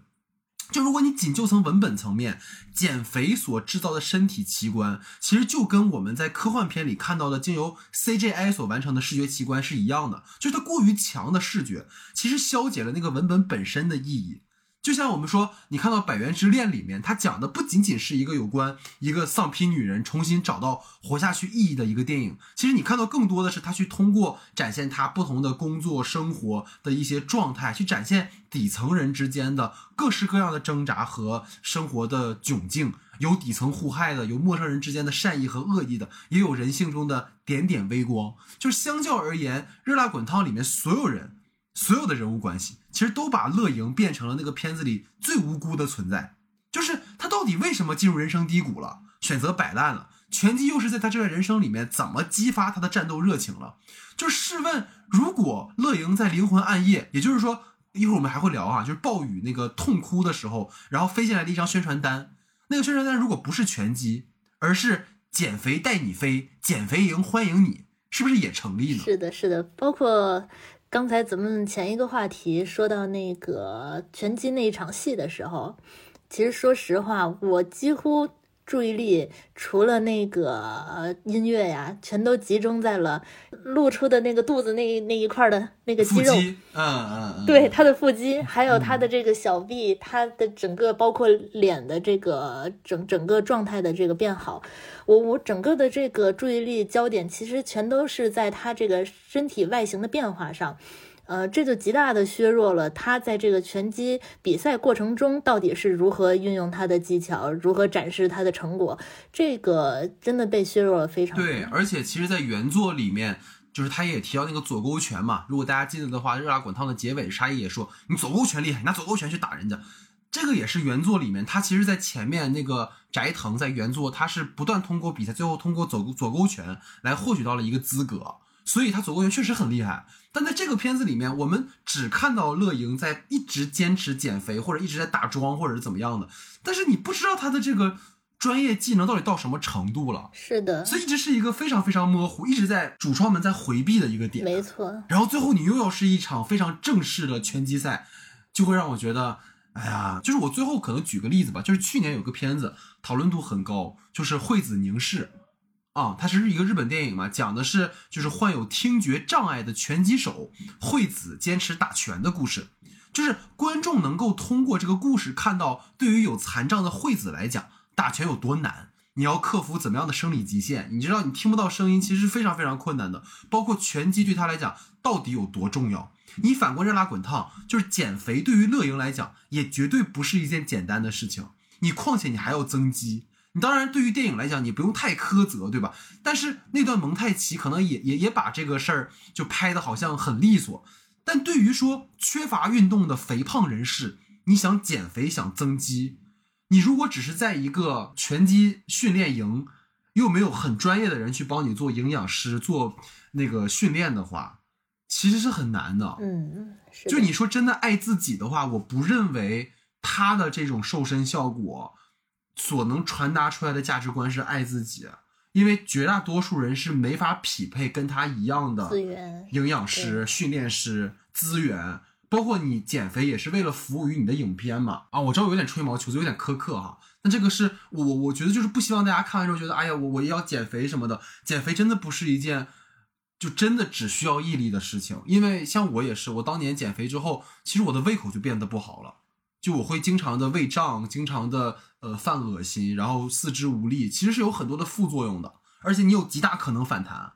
就如果你仅就从文本层面，减肥所制造的身体奇观，其实就跟我们在科幻片里看到的经由 CGI 所完成的视觉奇观是一样的，就是它过于强的视觉，其实消解了那个文本本身的意义。就像我们说，你看到《百元之恋》里面，它讲的不仅仅是一个有关一个丧批女人重新找到活下去意义的一个电影。其实你看到更多的是他去通过展现他不同的工作生活的一些状态，去展现底层人之间的各式各样的挣扎和生活的窘境。有底层互害的，有陌生人之间的善意和恶意的，也有人性中的点点微光。就是相较而言，《热辣滚烫》里面所有人。所有的人物关系，其实都把乐莹变成了那个片子里最无辜的存在。就是他到底为什么进入人生低谷了，选择摆烂了？拳击又是在他这段人生里面怎么激发他的战斗热情了？就试问，如果乐莹在灵魂暗夜，也就是说，一会儿我们还会聊啊，就是暴雨那个痛哭的时候，然后飞进来的一张宣传单，那个宣传单如果不是拳击，而是减肥带你飞，减肥营欢迎你，是不是也成立呢？是的，是的，包括刚才咱们前一个话题说到那个拳击那一场戏的时候，其实说实话，我几乎。注意力除了那个音乐呀，全都集中在了露出的那个肚子那那一块的那个肌肉，嗯嗯嗯，对他的腹肌，还有他的这个小臂，他的整个包括脸的这个整整个状态的这个变好，我我整个的这个注意力焦点其实全都是在他这个身体外形的变化上。呃，这就极大的削弱了他在这个拳击比赛过程中到底是如何运用他的技巧，如何展示他的成果。这个真的被削弱了非常对，而且其实，在原作里面，就是他也提到那个左勾拳嘛。如果大家记得的话，热辣滚烫的结尾，沙溢也说你左勾拳厉害，拿左勾拳去打人家。这个也是原作里面，他其实，在前面那个斋藤在原作，他是不断通过比赛，最后通过左左勾拳来获取到了一个资格。所以他左勾拳确实很厉害，但在这个片子里面，我们只看到乐莹在一直坚持减肥，或者一直在打桩，或者是怎么样的，但是你不知道他的这个专业技能到底到什么程度了。是的，所以一直是一个非常非常模糊，一直在主创们在回避的一个点。没错。然后最后你又要是一场非常正式的拳击赛，就会让我觉得，哎呀，就是我最后可能举个例子吧，就是去年有个片子讨论度很高，就是惠子凝视。啊，它是一个日本电影嘛，讲的是就是患有听觉障碍的拳击手惠子坚持打拳的故事，就是观众能够通过这个故事看到，对于有残障的惠子来讲，打拳有多难，你要克服怎么样的生理极限，你知道你听不到声音其实是非常非常困难的，包括拳击对他来讲到底有多重要。你反过热辣滚烫，就是减肥对于乐莹来讲也绝对不是一件简单的事情，你况且你还要增肌。你当然，对于电影来讲，你不用太苛责，对吧？但是那段蒙太奇可能也也也把这个事儿就拍的好像很利索。但对于说缺乏运动的肥胖人士，你想减肥想增肌，你如果只是在一个拳击训练营，又没有很专业的人去帮你做营养师做那个训练的话，其实是很难的。嗯，就你说真的爱自己的话，我不认为他的这种瘦身效果。所能传达出来的价值观是爱自己，因为绝大多数人是没法匹配跟他一样的资源、营养师、训练师资源，包括你减肥也是为了服务于你的影片嘛。啊，我知道有点吹毛求疵，有点苛刻哈。那这个是我我觉得就是不希望大家看完之后觉得，哎呀，我我要减肥什么的。减肥真的不是一件就真的只需要毅力的事情，因为像我也是，我当年减肥之后，其实我的胃口就变得不好了。就我会经常的胃胀，经常的呃犯恶心，然后四肢无力，其实是有很多的副作用的，而且你有极大可能反弹，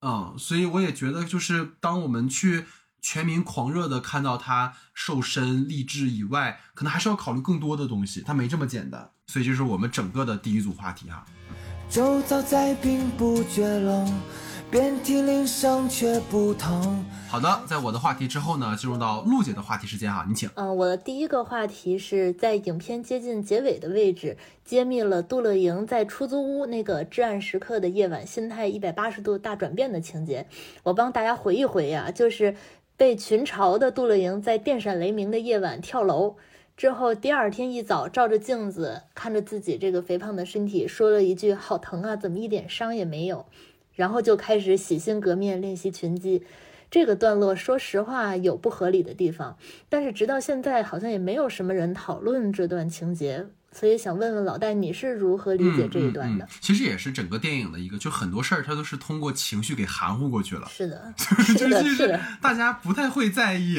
嗯，所以我也觉得，就是当我们去全民狂热的看到他瘦身励志以外，可能还是要考虑更多的东西，它没这么简单，所以就是我们整个的第一组话题哈。周遭在兵不绝冷。遍体鳞伤却不疼。好的，在我的话题之后呢，进入到陆姐的话题时间哈，你请。嗯，我的第一个话题是在影片接近结尾的位置，揭秘了杜乐莹在出租屋那个至暗时刻的夜晚，心态一百八十度大转变的情节。我帮大家回忆回忆啊，就是被群嘲的杜乐莹在电闪雷鸣的夜晚跳楼之后，第二天一早照着镜子看着自己这个肥胖的身体，说了一句“好疼啊，怎么一点伤也没有”。然后就开始洗心革面练习拳击，这个段落说实话有不合理的地方，但是直到现在好像也没有什么人讨论这段情节。所以想问问老戴，你是如何理解这一段的？其实也是整个电影的一个，就很多事儿它都是通过情绪给含糊过去了。是的，是的，是的，大家不太会在意。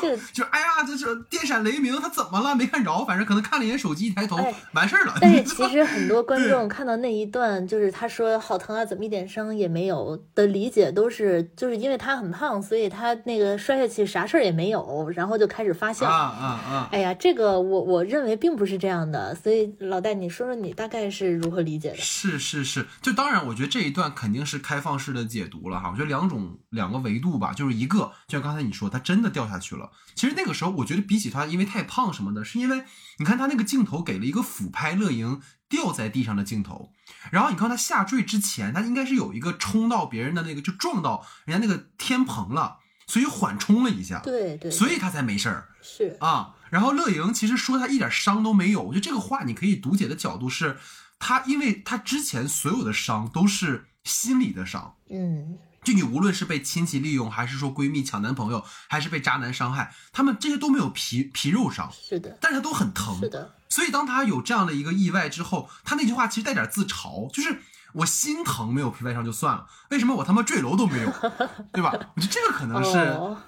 是，就哎呀，这是电闪雷鸣，他怎么了？没看着，反正可能看了一眼手机，一抬头完事儿了。但是 其实很多观众看到那一段，就是他说好疼啊，怎么一点伤也没有的理解，都是就是因为他很胖，所以他那个摔下去啥事儿也没有，然后就开始发笑。啊啊啊！哎呀，这个我我认为并不是这样的。的，所以老戴，你说说你大概是如何理解的？是是是，就当然，我觉得这一段肯定是开放式的解读了哈。我觉得两种两个维度吧，就是一个，就像刚才你说，他真的掉下去了。其实那个时候，我觉得比起他因为太胖什么的，是因为你看他那个镜头给了一个俯拍乐莹掉在地上的镜头，然后你看他下坠之前，他应该是有一个冲到别人的那个，就撞到人家那个天棚了，所以缓冲了一下，对对，所以他才没事儿。是啊，然后乐莹其实说他一点伤都没有，我觉得这个话你可以读解的角度是，他因为他之前所有的伤都是心理的伤，嗯，就你无论是被亲戚利用，还是说闺蜜抢男朋友，还是被渣男伤害，他们这些都没有皮皮肉伤，是的，但是他都很疼，是的，所以当他有这样的一个意外之后，他那句话其实带点自嘲，就是。我心疼没有皮外伤就算了，为什么我他妈坠楼都没有，对吧？我觉得这个可能是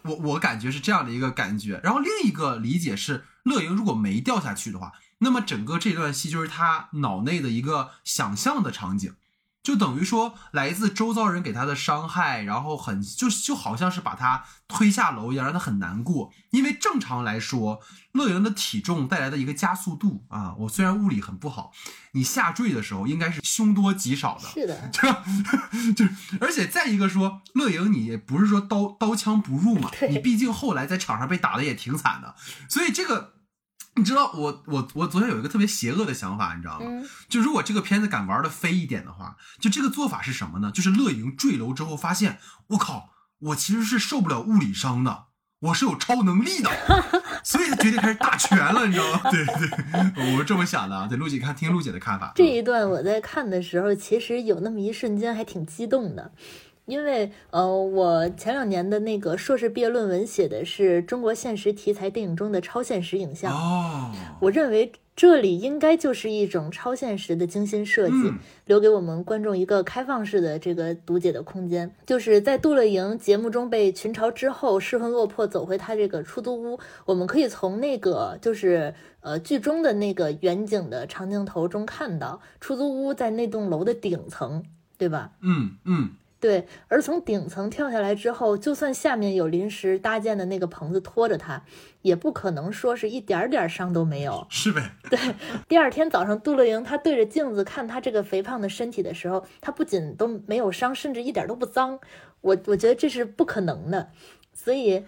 我我感觉是这样的一个感觉。然后另一个理解是，乐莹如果没掉下去的话，那么整个这段戏就是他脑内的一个想象的场景。就等于说，来自周遭人给他的伤害，然后很就就好像是把他推下楼一样，让他很难过。因为正常来说，乐莹的体重带来的一个加速度啊，我虽然物理很不好，你下坠的时候应该是凶多吉少的。是的，就就而且再一个说，乐莹你不是说刀刀枪不入嘛，你毕竟后来在场上被打的也挺惨的，所以这个。你知道我我我昨天有一个特别邪恶的想法，你知道吗？就如果这个片子敢玩的飞一点的话，就这个做法是什么呢？就是乐莹坠楼之后发现，我靠，我其实是受不了物理伤的，我是有超能力的，所以他决定开始打拳了，你知道吗？对对，我是这么想的啊。对，陆姐看听陆姐的看法。这一段我在看的时候，其实有那么一瞬间还挺激动的。因为呃，我前两年的那个硕士毕业论文写的是中国现实题材电影中的超现实影像。哦，我认为这里应该就是一种超现实的精心设计，留给我们观众一个开放式的这个读解的空间。就是在杜乐莹节目中被群嘲之后，失魂落魄走回他这个出租屋，我们可以从那个就是呃剧中的那个远景的长镜头中看到出租屋在那栋楼的顶层，对吧？嗯嗯。对，而从顶层跳下来之后，就算下面有临时搭建的那个棚子拖着他，也不可能说是一点点伤都没有。是呗？对。第二天早上，杜乐莹她对着镜子看她这个肥胖的身体的时候，她不仅都没有伤，甚至一点都不脏。我我觉得这是不可能的。所以，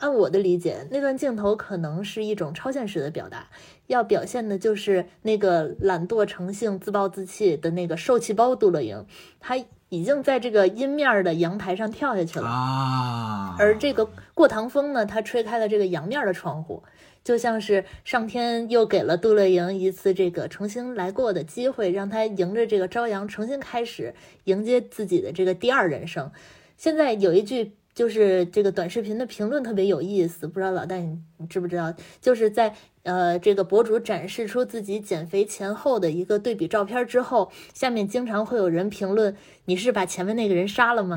按我的理解，那段镜头可能是一种超现实的表达，要表现的就是那个懒惰成性、自暴自弃的那个受气包杜乐莹，她。已经在这个阴面的阳台上跳下去了啊！而这个过堂风呢，它吹开了这个阳面的窗户，就像是上天又给了杜乐莹一次这个重新来过的机会，让她迎着这个朝阳重新开始，迎接自己的这个第二人生。现在有一句。就是这个短视频的评论特别有意思，不知道老戴你你知不知道？就是在呃这个博主展示出自己减肥前后的一个对比照片之后，下面经常会有人评论：“你是把前面那个人杀了吗？”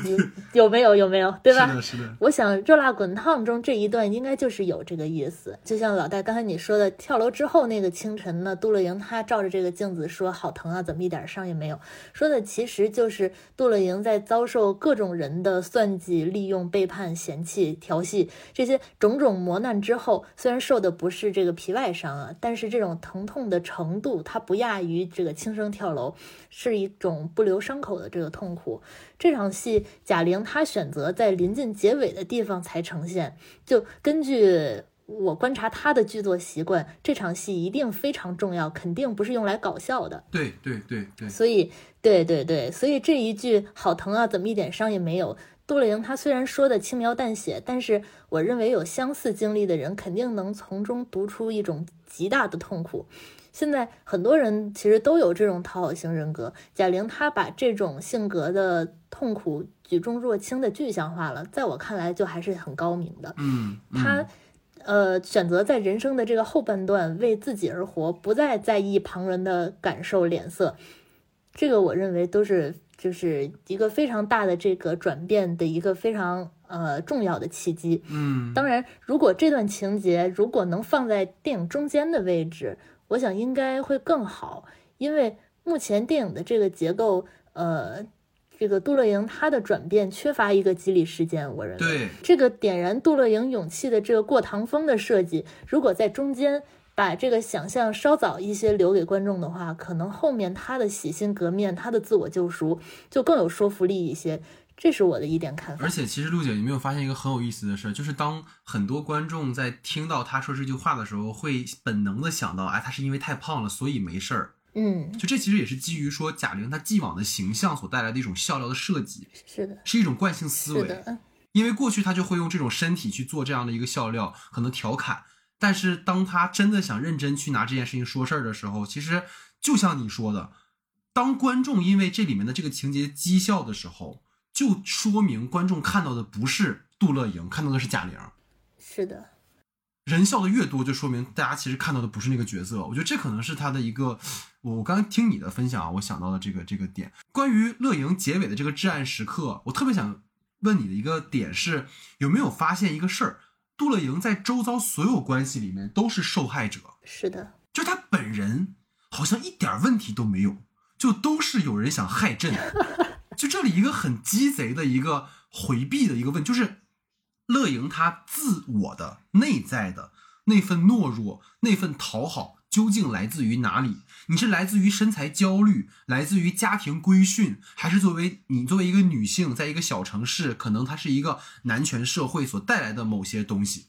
对 对对，有没有有没有？对吧？是的，是的。我想《热辣滚烫》中这一段应该就是有这个意思。就像老戴刚才你说的，跳楼之后那个清晨呢，杜乐莹她照着这个镜子说：“好疼啊，怎么一点伤也没有？”说的其实就是杜乐莹在遭受各种人的算。算计、利用、背叛、嫌弃、调戏这些种种磨难之后，虽然受的不是这个皮外伤啊，但是这种疼痛的程度，它不亚于这个轻生跳楼，是一种不留伤口的这个痛苦。这场戏，贾玲她选择在临近结尾的地方才呈现，就根据我观察她的剧作习惯，这场戏一定非常重要，肯定不是用来搞笑的。对对对对，所以对对对，所以这一句“好疼啊，怎么一点伤也没有”。杜丽莹她虽然说的轻描淡写，但是我认为有相似经历的人肯定能从中读出一种极大的痛苦。现在很多人其实都有这种讨好型人格，贾玲她把这种性格的痛苦举重若轻的具象化了，在我看来就还是很高明的。嗯，她呃选择在人生的这个后半段为自己而活，不再在意旁人的感受脸色，这个我认为都是。就是一个非常大的这个转变的一个非常呃重要的契机。嗯，当然，如果这段情节如果能放在电影中间的位置，我想应该会更好。因为目前电影的这个结构，呃，这个杜乐莹她的转变缺乏一个激励事件。我认为，对这个点燃杜乐莹勇气的这个过堂风的设计，如果在中间。把这个想象稍早一些留给观众的话，可能后面他的洗心革面、他的自我救赎就更有说服力一些。这是我的一点看法。而且，其实陆姐，你没有发现一个很有意思的事儿，就是当很多观众在听到他说这句话的时候，会本能的想到，哎，他是因为太胖了，所以没事儿。嗯，就这其实也是基于说贾玲她既往的形象所带来的一种笑料的设计，是的，是一种惯性思维。是的，因为过去他就会用这种身体去做这样的一个笑料，可能调侃。但是当他真的想认真去拿这件事情说事儿的时候，其实就像你说的，当观众因为这里面的这个情节讥笑的时候，就说明观众看到的不是杜乐莹，看到的是贾玲。是的，人笑的越多，就说明大家其实看到的不是那个角色。我觉得这可能是他的一个，我我刚刚听你的分享啊，我想到的这个这个点。关于乐莹结尾的这个至暗时刻，我特别想问你的一个点是，有没有发现一个事儿？杜乐莹在周遭所有关系里面都是受害者，是的，就她本人好像一点问题都没有，就都是有人想害朕。就这里一个很鸡贼的一个回避的一个问，就是乐莹她自我的内在的那份懦弱、那份讨好，究竟来自于哪里？你是来自于身材焦虑，来自于家庭规训，还是作为你作为一个女性，在一个小城市，可能它是一个男权社会所带来的某些东西？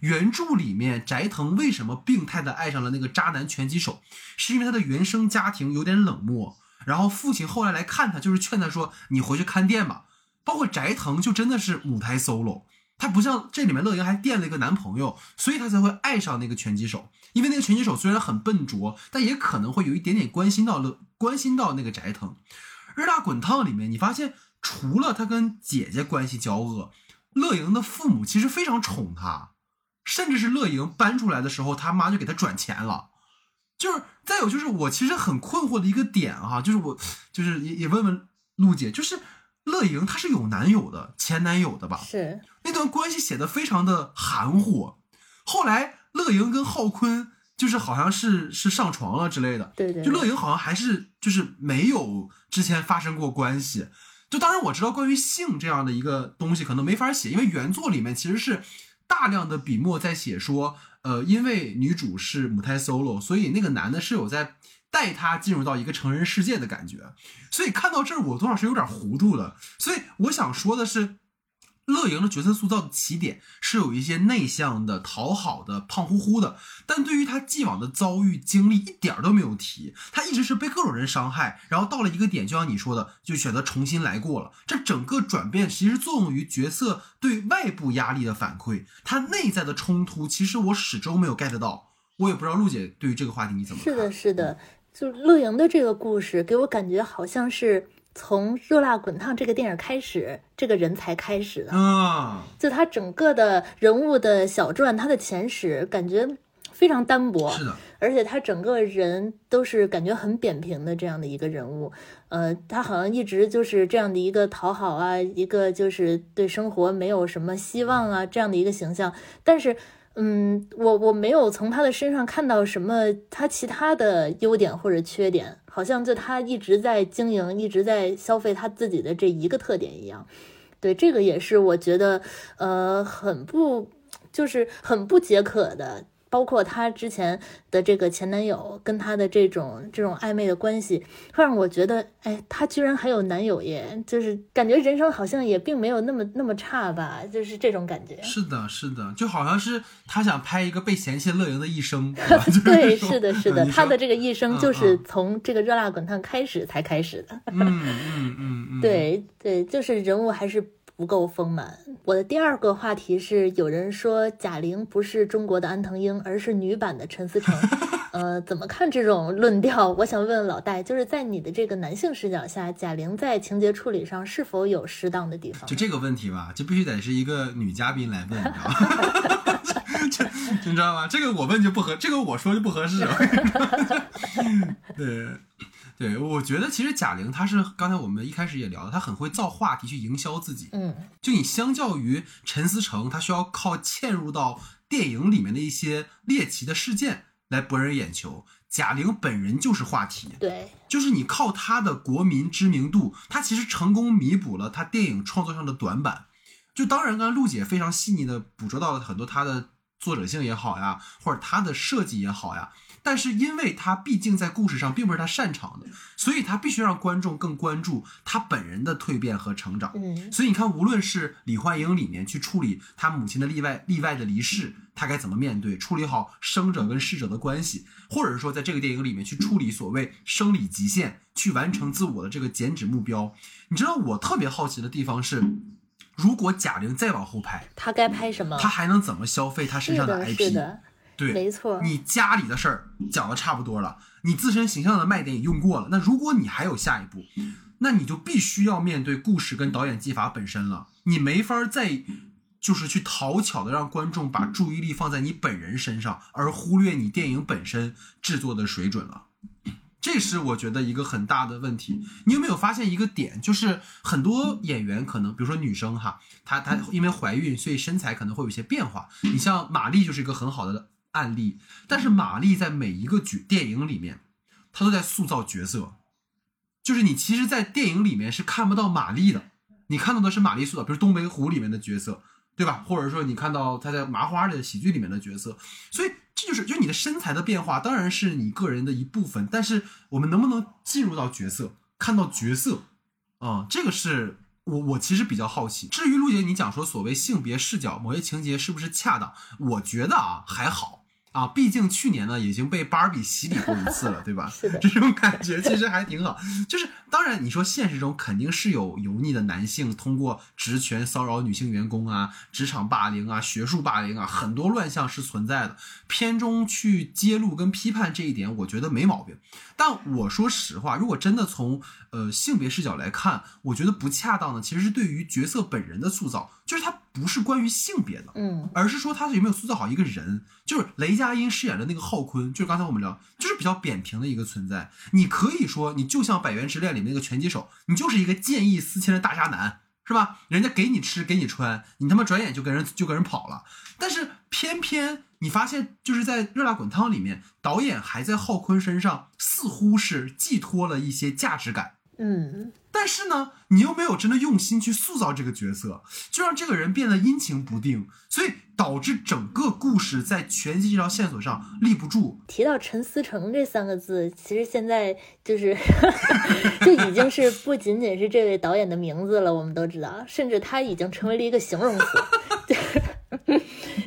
原著里面，翟腾为什么病态的爱上了那个渣男拳击手？是因为他的原生家庭有点冷漠，然后父亲后来来看他，就是劝他说：“你回去看店吧。”包括翟腾就真的是母胎 solo，他不像这里面乐莹还垫了一个男朋友，所以他才会爱上那个拳击手。因为那个拳击手虽然很笨拙，但也可能会有一点点关心到乐，关心到那个翟腾。热辣滚烫里面，你发现除了他跟姐姐关系交恶，乐莹的父母其实非常宠他。甚至是乐莹搬出来的时候，他妈就给他转钱了。就是再有就是我其实很困惑的一个点哈，就是我就是也也问问陆姐，就是乐莹她是有男友的前男友的吧？是那段关系写的非常的含糊。后来乐莹跟浩坤就是好像是是上床了之类的，对对，就乐莹好像还是就是没有之前发生过关系。就当然我知道关于性这样的一个东西可能没法写，因为原作里面其实是。大量的笔墨在写说，呃，因为女主是母胎 solo，所以那个男的是有在带她进入到一个成人世界的感觉。所以看到这儿，我多少是有点糊涂的。所以我想说的是。乐莹的角色塑造的起点是有一些内向的、讨好的、胖乎乎的，但对于她既往的遭遇经历一点都没有提。她一直是被各种人伤害，然后到了一个点，就像你说的，就选择重新来过了。这整个转变其实作用于角色对外部压力的反馈，她内在的冲突其实我始终没有 get 到。我也不知道陆姐对于这个话题你怎么看？是的，是的，就乐莹的这个故事给我感觉好像是。从《热辣滚烫》这个电影开始，这个人才开始的。啊，就他整个的人物的小传，他的前史感觉非常单薄，是的，而且他整个人都是感觉很扁平的这样的一个人物，呃，他好像一直就是这样的一个讨好啊，一个就是对生活没有什么希望啊这样的一个形象，但是。嗯，我我没有从他的身上看到什么他其他的优点或者缺点，好像就他一直在经营，一直在消费他自己的这一个特点一样。对，这个也是我觉得，呃，很不，就是很不解渴的。包括她之前的这个前男友跟她的这种这种暧昧的关系，会让我觉得，哎，她居然还有男友耶，就是感觉人生好像也并没有那么那么差吧，就是这种感觉。是的，是的，就好像是她想拍一个被嫌弃乐莹的一生。对，是的，是的，她的这个一生就是从这个热辣滚烫开始才开始的。嗯嗯嗯嗯，对对，就是人物还是。不够丰满。我的第二个话题是，有人说贾玲不是中国的安藤英，而是女版的陈思诚。呃，怎么看这种论调？我想问问老戴，就是在你的这个男性视角下，贾玲在情节处理上是否有适当的地方？就这个问题吧，就必须得是一个女嘉宾来问，你知道吗？你知道吗？这个我问就不合，这个我说就不合适。对。对，我觉得其实贾玲她是刚才我们一开始也聊了，她很会造话题去营销自己。嗯，就你相较于陈思诚，他需要靠嵌入到电影里面的一些猎奇的事件来博人眼球，贾玲本人就是话题。对，就是你靠她的国民知名度，她其实成功弥补了她电影创作上的短板。就当然，刚才陆姐非常细腻的捕捉到了很多她的。作者性也好呀，或者她的设计也好呀。但是因为他毕竟在故事上并不是他擅长的，所以他必须让观众更关注他本人的蜕变和成长。嗯，所以你看，无论是李焕英里面去处理他母亲的例外例外的离世，他该怎么面对，处理好生者跟逝者的关系，或者是说在这个电影里面去处理所谓生理极限，去完成自我的这个减脂目标。你知道我特别好奇的地方是，如果贾玲再往后拍，她该拍什么？她还能怎么消费她身上的，IP？是的，对，没错。你家里的事儿讲的差不多了，你自身形象的卖点也用过了。那如果你还有下一步，那你就必须要面对故事跟导演技法本身了。你没法再就是去讨巧的让观众把注意力放在你本人身上，而忽略你电影本身制作的水准了。这是我觉得一个很大的问题。你有没有发现一个点，就是很多演员可能，比如说女生哈，她她因为怀孕，所以身材可能会有一些变化。你像马丽就是一个很好的案例，但是马丽在每一个剧电影里面，她都在塑造角色，就是你其实，在电影里面是看不到马丽的，你看到的是马丽塑造，比如《东北虎》里面的角色，对吧？或者说你看到她在麻花的喜剧里面的角色，所以这就是就你的身材的变化，当然是你个人的一部分，但是我们能不能进入到角色，看到角色，啊、这个是我我其实比较好奇。至于陆姐你讲说所谓性别视角某些情节是不是恰当，我觉得啊还好。啊，毕竟去年呢已经被芭比洗礼过一次了，对吧？是 这种感觉其实还挺好。就是当然，你说现实中肯定是有油腻的男性通过职权骚扰女性员工啊、职场霸凌啊、学术霸凌啊，很多乱象是存在的。片中去揭露跟批判这一点，我觉得没毛病。但我说实话，如果真的从呃性别视角来看，我觉得不恰当的其实是对于角色本人的塑造，就是它不是关于性别的，嗯，而是说他有没有塑造好一个人。就是雷佳音饰演的那个浩坤，就是刚才我们聊，就是比较扁平的一个存在。你可以说，你就像《百元之恋》里面那个拳击手，你就是一个见异思迁的大渣男，是吧？人家给你吃给你穿，你他妈转眼就跟人就跟人跑了。但是偏偏你发现，就是在《热辣滚烫》里面，导演还在浩坤身上似乎是寄托了一些价值感。嗯，但是呢，你又没有真的用心去塑造这个角色，就让这个人变得阴晴不定，所以导致整个故事在拳击这条线索上立不住。提到陈思诚这三个字，其实现在就是 就已经是不仅仅是这位导演的名字了，我们都知道，甚至他已经成为了一个形容词。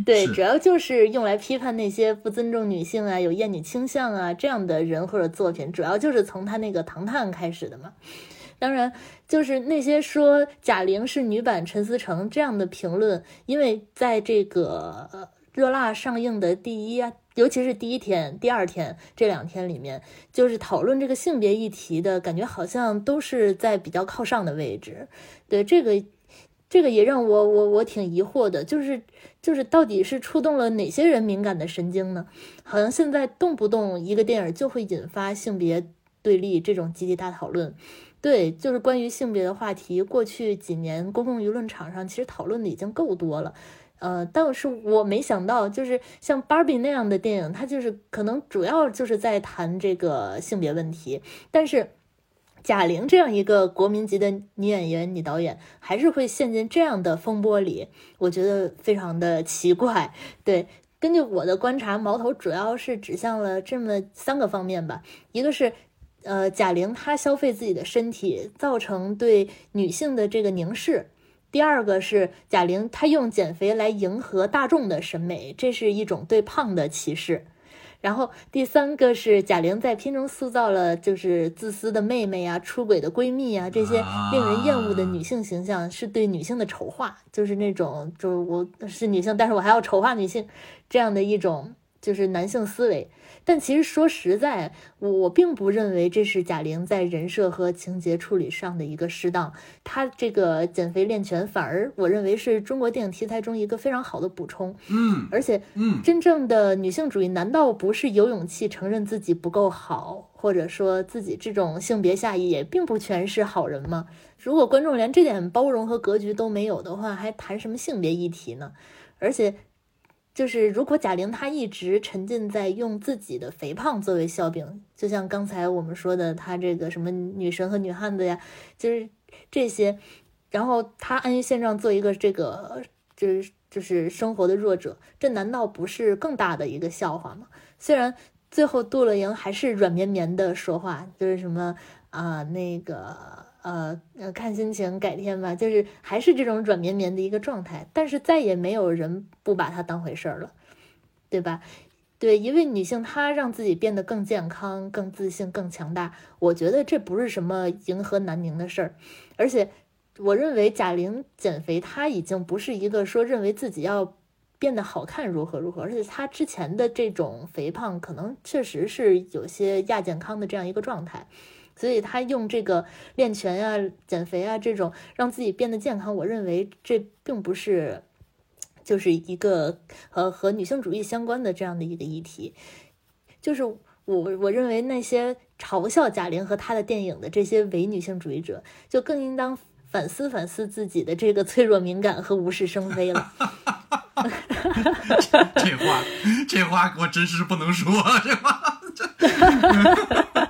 对，主要就是用来批判那些不尊重女性啊、有厌女倾向啊这样的人或者作品，主要就是从他那个《唐探》开始的嘛。当然，就是那些说贾玲是女版陈思诚这样的评论，因为在这个呃热辣上映的第一啊，尤其是第一天、第二天这两天里面，就是讨论这个性别议题的感觉，好像都是在比较靠上的位置。对这个，这个也让我我我挺疑惑的，就是就是到底是触动了哪些人敏感的神经呢？好像现在动不动一个电影就会引发性别对立这种集体大讨论。对，就是关于性别的话题，过去几年公共舆论场上其实讨论的已经够多了。呃，但是我没想到，就是像《芭比》那样的电影，它就是可能主要就是在谈这个性别问题，但是贾玲这样一个国民级的女演员、女导演，还是会陷进这样的风波里，我觉得非常的奇怪。对，根据我的观察，矛头主要是指向了这么三个方面吧，一个是。呃，贾玲她消费自己的身体，造成对女性的这个凝视。第二个是贾玲她用减肥来迎合大众的审美，这是一种对胖的歧视。然后第三个是贾玲在片中塑造了就是自私的妹妹啊、出轨的闺蜜啊这些令人厌恶的女性形象，是对女性的丑化，就是那种就是我是女性，但是我还要丑化女性这样的一种就是男性思维。但其实说实在，我我并不认为这是贾玲在人设和情节处理上的一个适当。她这个减肥练拳，反而我认为是中国电影题材中一个非常好的补充。嗯而且，嗯，真正的女性主义难道不是有勇气承认自己不够好，或者说自己这种性别下移也并不全是好人吗？如果观众连这点包容和格局都没有的话，还谈什么性别议题呢？而且。就是如果贾玲她一直沉浸在用自己的肥胖作为笑柄，就像刚才我们说的，她这个什么女神和女汉子呀，就是这些，然后她安于现状做一个这个就是就是生活的弱者，这难道不是更大的一个笑话吗？虽然最后杜乐莹还是软绵绵的说话，就是什么啊那个呃看心情改天吧，就是还是这种软绵绵的一个状态，但是再也没有人不把她当回事儿了，对吧？对一位女性，她让自己变得更健康、更自信、更强大，我觉得这不是什么迎合南宁的事儿，而且。我认为贾玲减肥，她已经不是一个说认为自己要变得好看如何如何，而且她之前的这种肥胖，可能确实是有些亚健康的这样一个状态，所以她用这个练拳呀、减肥啊这种让自己变得健康，我认为这并不是就是一个和和女性主义相关的这样的一个议题，就是我我认为那些嘲笑贾玲和她的电影的这些伪女性主义者，就更应当。反思反思自己的这个脆弱敏感和无事生非了。这话，这话我真是不能说。这话，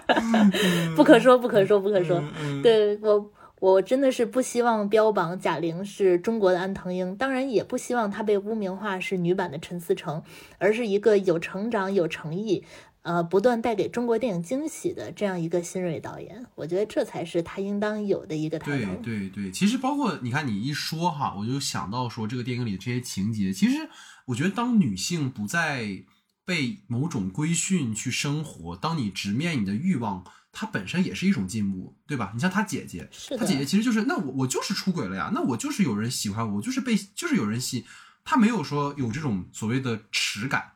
不可说，不可说，不可说。对我，我真的是不希望标榜贾玲是中国的安藤英，当然也不希望她被污名化是女版的陈思诚，而是一个有成长、有诚意。呃，不断带给中国电影惊喜的这样一个新锐导演，我觉得这才是他应当有的一个态度。对对对，其实包括你看你一说哈，我就想到说这个电影里的这些情节，其实我觉得当女性不再被某种规训去生活，当你直面你的欲望，它本身也是一种进步，对吧？你像他姐姐，他姐姐其实就是那我我就是出轨了呀，那我就是有人喜欢我，我就是被就是有人吸，他没有说有这种所谓的耻感，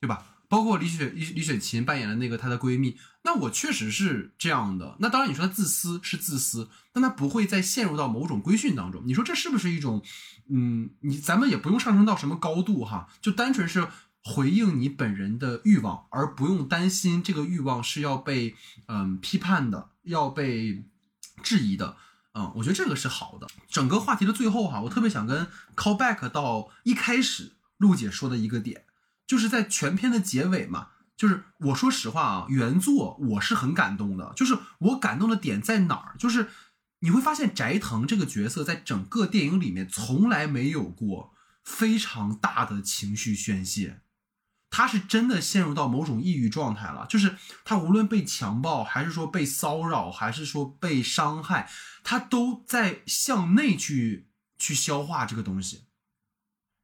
对吧？包括李雪李李雪琴扮演的那个她的闺蜜，那我确实是这样的。那当然，你说她自私是自私，但她不会再陷入到某种规训当中。你说这是不是一种，嗯，你咱们也不用上升到什么高度哈，就单纯是回应你本人的欲望，而不用担心这个欲望是要被嗯批判的，要被质疑的。嗯，我觉得这个是好的。整个话题的最后哈，我特别想跟 call back 到一开始陆姐说的一个点。就是在全片的结尾嘛，就是我说实话啊，原作我是很感动的。就是我感动的点在哪儿？就是你会发现翟腾这个角色在整个电影里面从来没有过非常大的情绪宣泄，他是真的陷入到某种抑郁状态了。就是他无论被强暴，还是说被骚扰，还是说被伤害，他都在向内去去消化这个东西。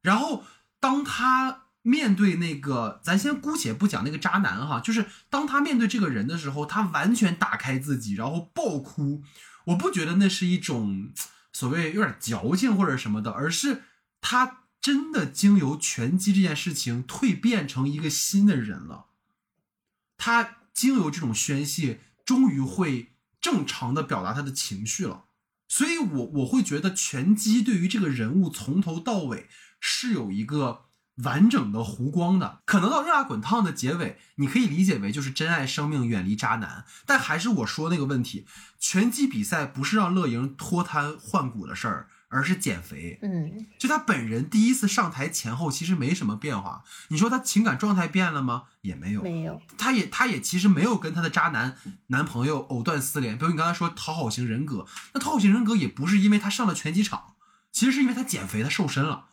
然后当他。面对那个，咱先姑且不讲那个渣男哈，就是当他面对这个人的时候，他完全打开自己，然后爆哭。我不觉得那是一种所谓有点矫情或者什么的，而是他真的经由拳击这件事情蜕变成一个新的人了。他经由这种宣泄，终于会正常的表达他的情绪了。所以，我我会觉得拳击对于这个人物从头到尾是有一个。完整的弧光的，可能到热辣滚烫的结尾，你可以理解为就是珍爱生命，远离渣男。但还是我说那个问题，拳击比赛不是让乐莹脱胎换骨的事儿，而是减肥。嗯，就他本人第一次上台前后其实没什么变化。你说他情感状态变了吗？也没有，没有。他也他也其实没有跟他的渣男男朋友藕断丝连。比如你刚才说讨好型人格，那讨好型人格也不是因为他上了拳击场，其实是因为他减肥，他瘦身了。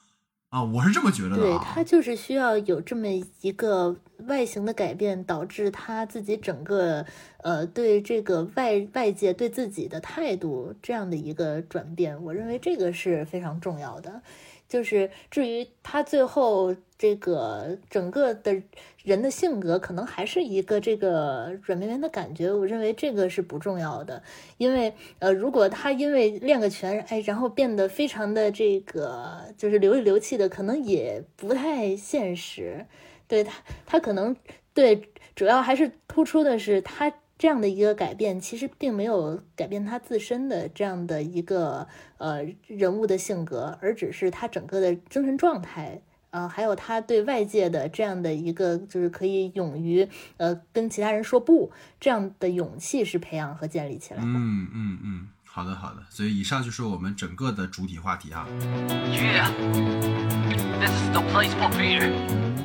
啊，我是这么觉得的。对他就是需要有这么一个外形的改变，导致他自己整个呃对这个外外界对自己的态度这样的一个转变。我认为这个是非常重要的。就是至于他最后这个整个的人的性格，可能还是一个这个软绵绵的感觉。我认为这个是不重要的，因为呃，如果他因为练个拳，哎，然后变得非常的这个就是流里流气的，可能也不太现实。对他，他可能对主要还是突出的是他。这样的一个改变，其实并没有改变他自身的这样的一个呃人物的性格，而只是他整个的精神状态，呃，还有他对外界的这样的一个就是可以勇于呃跟其他人说不这样的勇气是培养和建立起来的。嗯嗯嗯，好的好的，所以以上就是我们整个的主体话题哈。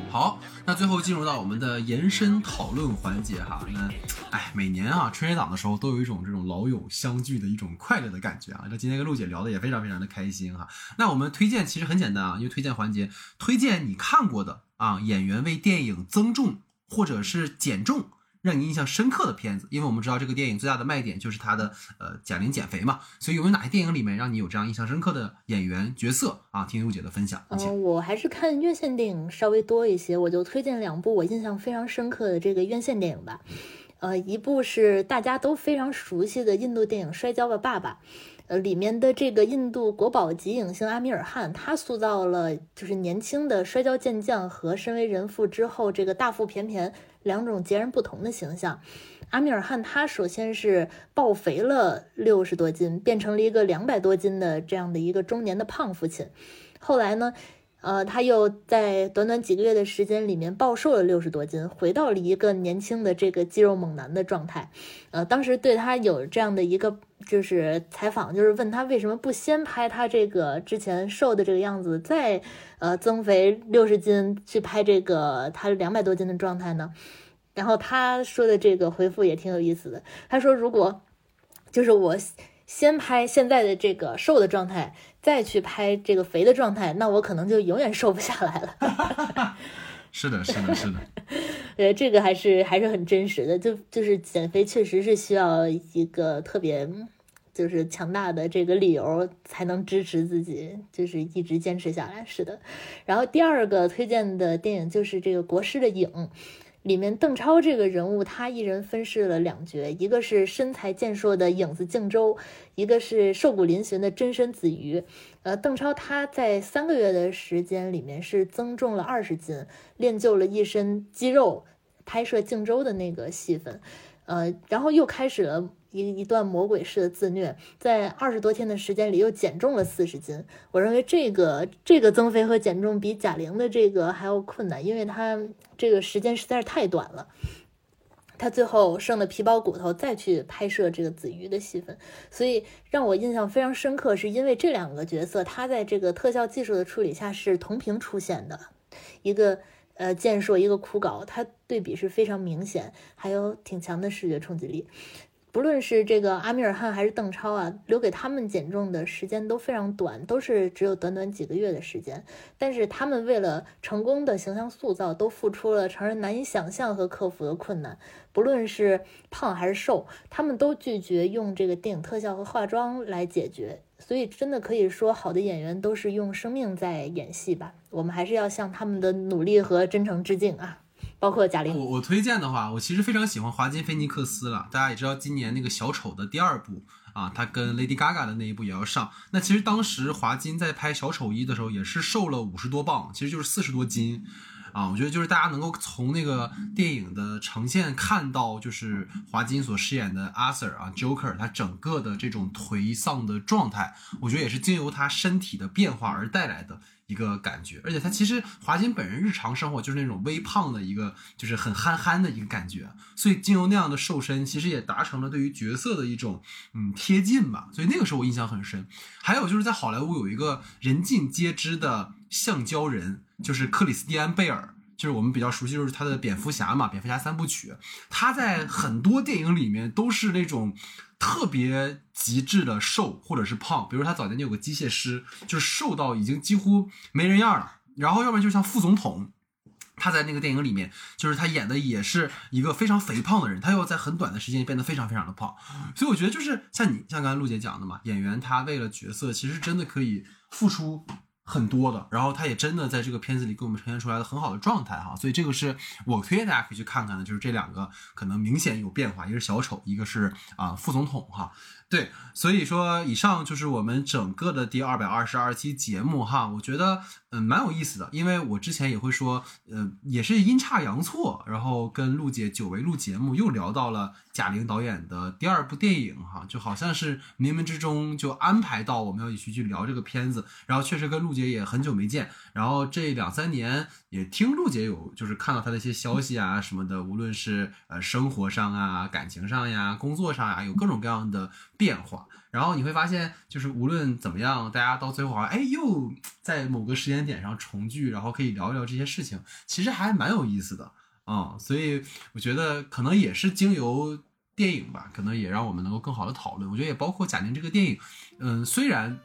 好，那最后进入到我们的延伸讨论环节哈，那。哎，每年啊春节档的时候都有一种这种老友相聚的一种快乐的感觉啊。那今天跟陆姐聊的也非常非常的开心哈。那我们推荐其实很简单啊，因为推荐环节推荐你看过的啊演员为电影增重或者是减重。让你印象深刻的片子，因为我们知道这个电影最大的卖点就是它的呃贾玲减肥嘛，所以有没有哪些电影里面让你有这样印象深刻的演员角色啊？听陆姐的分享。嗯，我还是看院线电影稍微多一些，我就推荐两部我印象非常深刻的这个院线电影吧。呃，一部是大家都非常熟悉的印度电影《摔跤吧，爸爸》。呃，里面的这个印度国宝级影星阿米尔汗，他塑造了就是年轻的摔跤健将和身为人父之后这个大腹便便两种截然不同的形象。阿米尔汗他首先是暴肥了六十多斤，变成了一个两百多斤的这样的一个中年的胖父亲，后来呢？呃，他又在短短几个月的时间里面暴瘦了六十多斤，回到了一个年轻的这个肌肉猛男的状态。呃，当时对他有这样的一个就是采访，就是问他为什么不先拍他这个之前瘦的这个样子，再呃增肥六十斤去拍这个他两百多斤的状态呢？然后他说的这个回复也挺有意思的，他说如果就是我。先拍现在的这个瘦的状态，再去拍这个肥的状态，那我可能就永远瘦不下来了。是的，是的，是的。呃，这个还是还是很真实的，就就是减肥确实是需要一个特别就是强大的这个理由才能支持自己，就是一直坚持下来。是的。然后第二个推荐的电影就是这个国师的影。里面邓超这个人物，他一人分饰了两角，一个是身材健硕的影子靖州，一个是瘦骨嶙峋的真身子鱼。呃，邓超他在三个月的时间里面是增重了二十斤，练就了一身肌肉，拍摄靖州的那个戏份，呃，然后又开始了。一一段魔鬼式的自虐，在二十多天的时间里又减重了四十斤。我认为这个这个增肥和减重比贾玲的这个还要困难，因为她这个时间实在是太短了。她最后剩的皮包骨头再去拍摄这个子瑜的戏份，所以让我印象非常深刻，是因为这两个角色，他在这个特效技术的处理下是同屏出现的，一个呃健硕，一个枯槁，它对比是非常明显，还有挺强的视觉冲击力。不论是这个阿米尔汗还是邓超啊，留给他们减重的时间都非常短，都是只有短短几个月的时间。但是他们为了成功的形象塑造，都付出了常人难以想象和克服的困难。不论是胖还是瘦，他们都拒绝用这个电影特效和化妆来解决。所以真的可以说，好的演员都是用生命在演戏吧。我们还是要向他们的努力和真诚致敬啊！包括贾玲，我我推荐的话，我其实非常喜欢华金菲尼克斯了。大家也知道，今年那个小丑的第二部啊，他跟 Lady Gaga 的那一部也要上。那其实当时华金在拍小丑一的时候，也是瘦了五十多磅，其实就是四十多斤啊。我觉得就是大家能够从那个电影的呈现看到，就是华金所饰演的阿 Sir 啊，Joker 他整个的这种颓丧的状态，我觉得也是经由他身体的变化而带来的。一个感觉，而且他其实华金本人日常生活就是那种微胖的一个，就是很憨憨的一个感觉，所以经由那样的瘦身，其实也达成了对于角色的一种嗯贴近吧。所以那个时候我印象很深。还有就是在好莱坞有一个人尽皆知的橡胶人，就是克里斯蒂安贝尔，就是我们比较熟悉就是他的蝙蝠侠嘛，蝙蝠侠三部曲，他在很多电影里面都是那种。特别极致的瘦或者是胖，比如他早年就有个机械师，就是瘦到已经几乎没人样了。然后要不然就像副总统，他在那个电影里面，就是他演的也是一个非常肥胖的人，他又在很短的时间变得非常非常的胖。所以我觉得就是像你像刚才陆姐讲的嘛，演员他为了角色，其实真的可以付出。很多的，然后他也真的在这个片子里给我们呈现出来了很好的状态哈，所以这个是我推荐大家可以去看看的，就是这两个可能明显有变化，一个是小丑，一个是啊副总统哈。对，所以说以上就是我们整个的第二百二十二期节目哈，我觉得嗯蛮有意思的，因为我之前也会说，呃也是阴差阳错，然后跟陆姐久违录节目又聊到了贾玲导演的第二部电影哈，就好像是冥冥之中就安排到我们要一起去聊这个片子，然后确实跟陆姐也很久没见，然后这两三年也听陆姐有就是看到她的一些消息啊什么的，无论是呃生活上啊、感情上呀、工作上呀，有各种各样的。变化，然后你会发现，就是无论怎么样，大家到最后好像，哎，又在某个时间点上重聚，然后可以聊一聊这些事情，其实还蛮有意思的啊、所以我觉得可能也是经由电影吧，可能也让我们能够更好的讨论。我觉得也包括贾玲这个电影，嗯，虽然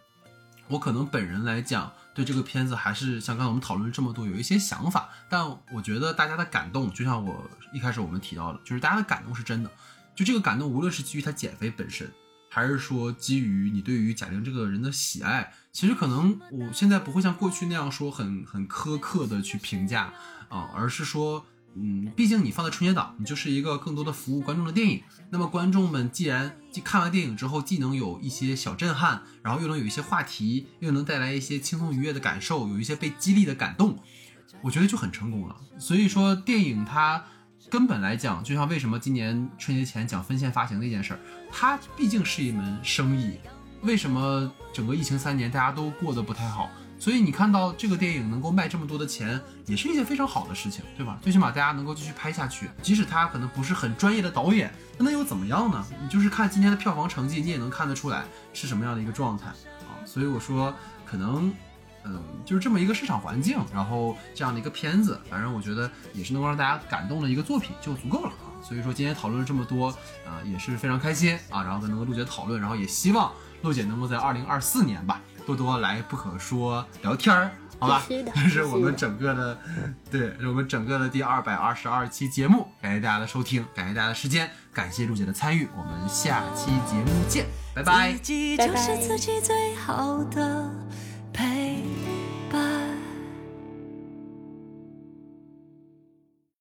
我可能本人来讲对这个片子还是像刚才我们讨论这么多有一些想法，但我觉得大家的感动，就像我一开始我们提到的，就是大家的感动是真的。就这个感动，无论是基于他减肥本身，还是说基于你对于贾玲这个人的喜爱，其实可能我现在不会像过去那样说很很苛刻的去评价啊、而是说，嗯，毕竟你放在春节档，你就是一个更多的服务观众的电影。那么观众们既然既看完电影之后，既能有一些小震撼，然后又能有一些话题，又能带来一些轻松愉悦的感受，有一些被激励的感动，我觉得就很成功了。所以说，电影它根本来讲，就像为什么今年春节前讲分线发行那件事儿，它毕竟是一门生意。为什么整个疫情三年大家都过得不太好？所以你看到这个电影能够卖这么多的钱，也是一件非常好的事情，对吧？最起码大家能够继续拍下去，即使他可能不是很专业的导演，那又怎么样呢？你就是看今天的票房成绩，你也能看得出来是什么样的一个状态啊。所以我说，可能嗯，就是这么一个市场环境，然后这样的一个片子，反正我觉得也是能够让大家感动的一个作品就足够了啊。所以说今天讨论了这么多啊、也是非常开心啊，然后跟能够陆姐讨论，然后也希望陆姐能够在二零二四年吧，多多来不可说聊天儿，好吧？这是我们整个的，对，是我们整个的第二百二十二期节目，感谢大家的收听，感谢大家的时间，感谢陆姐的参与，我们下期节目见，拜拜。自己就是自己最好的陪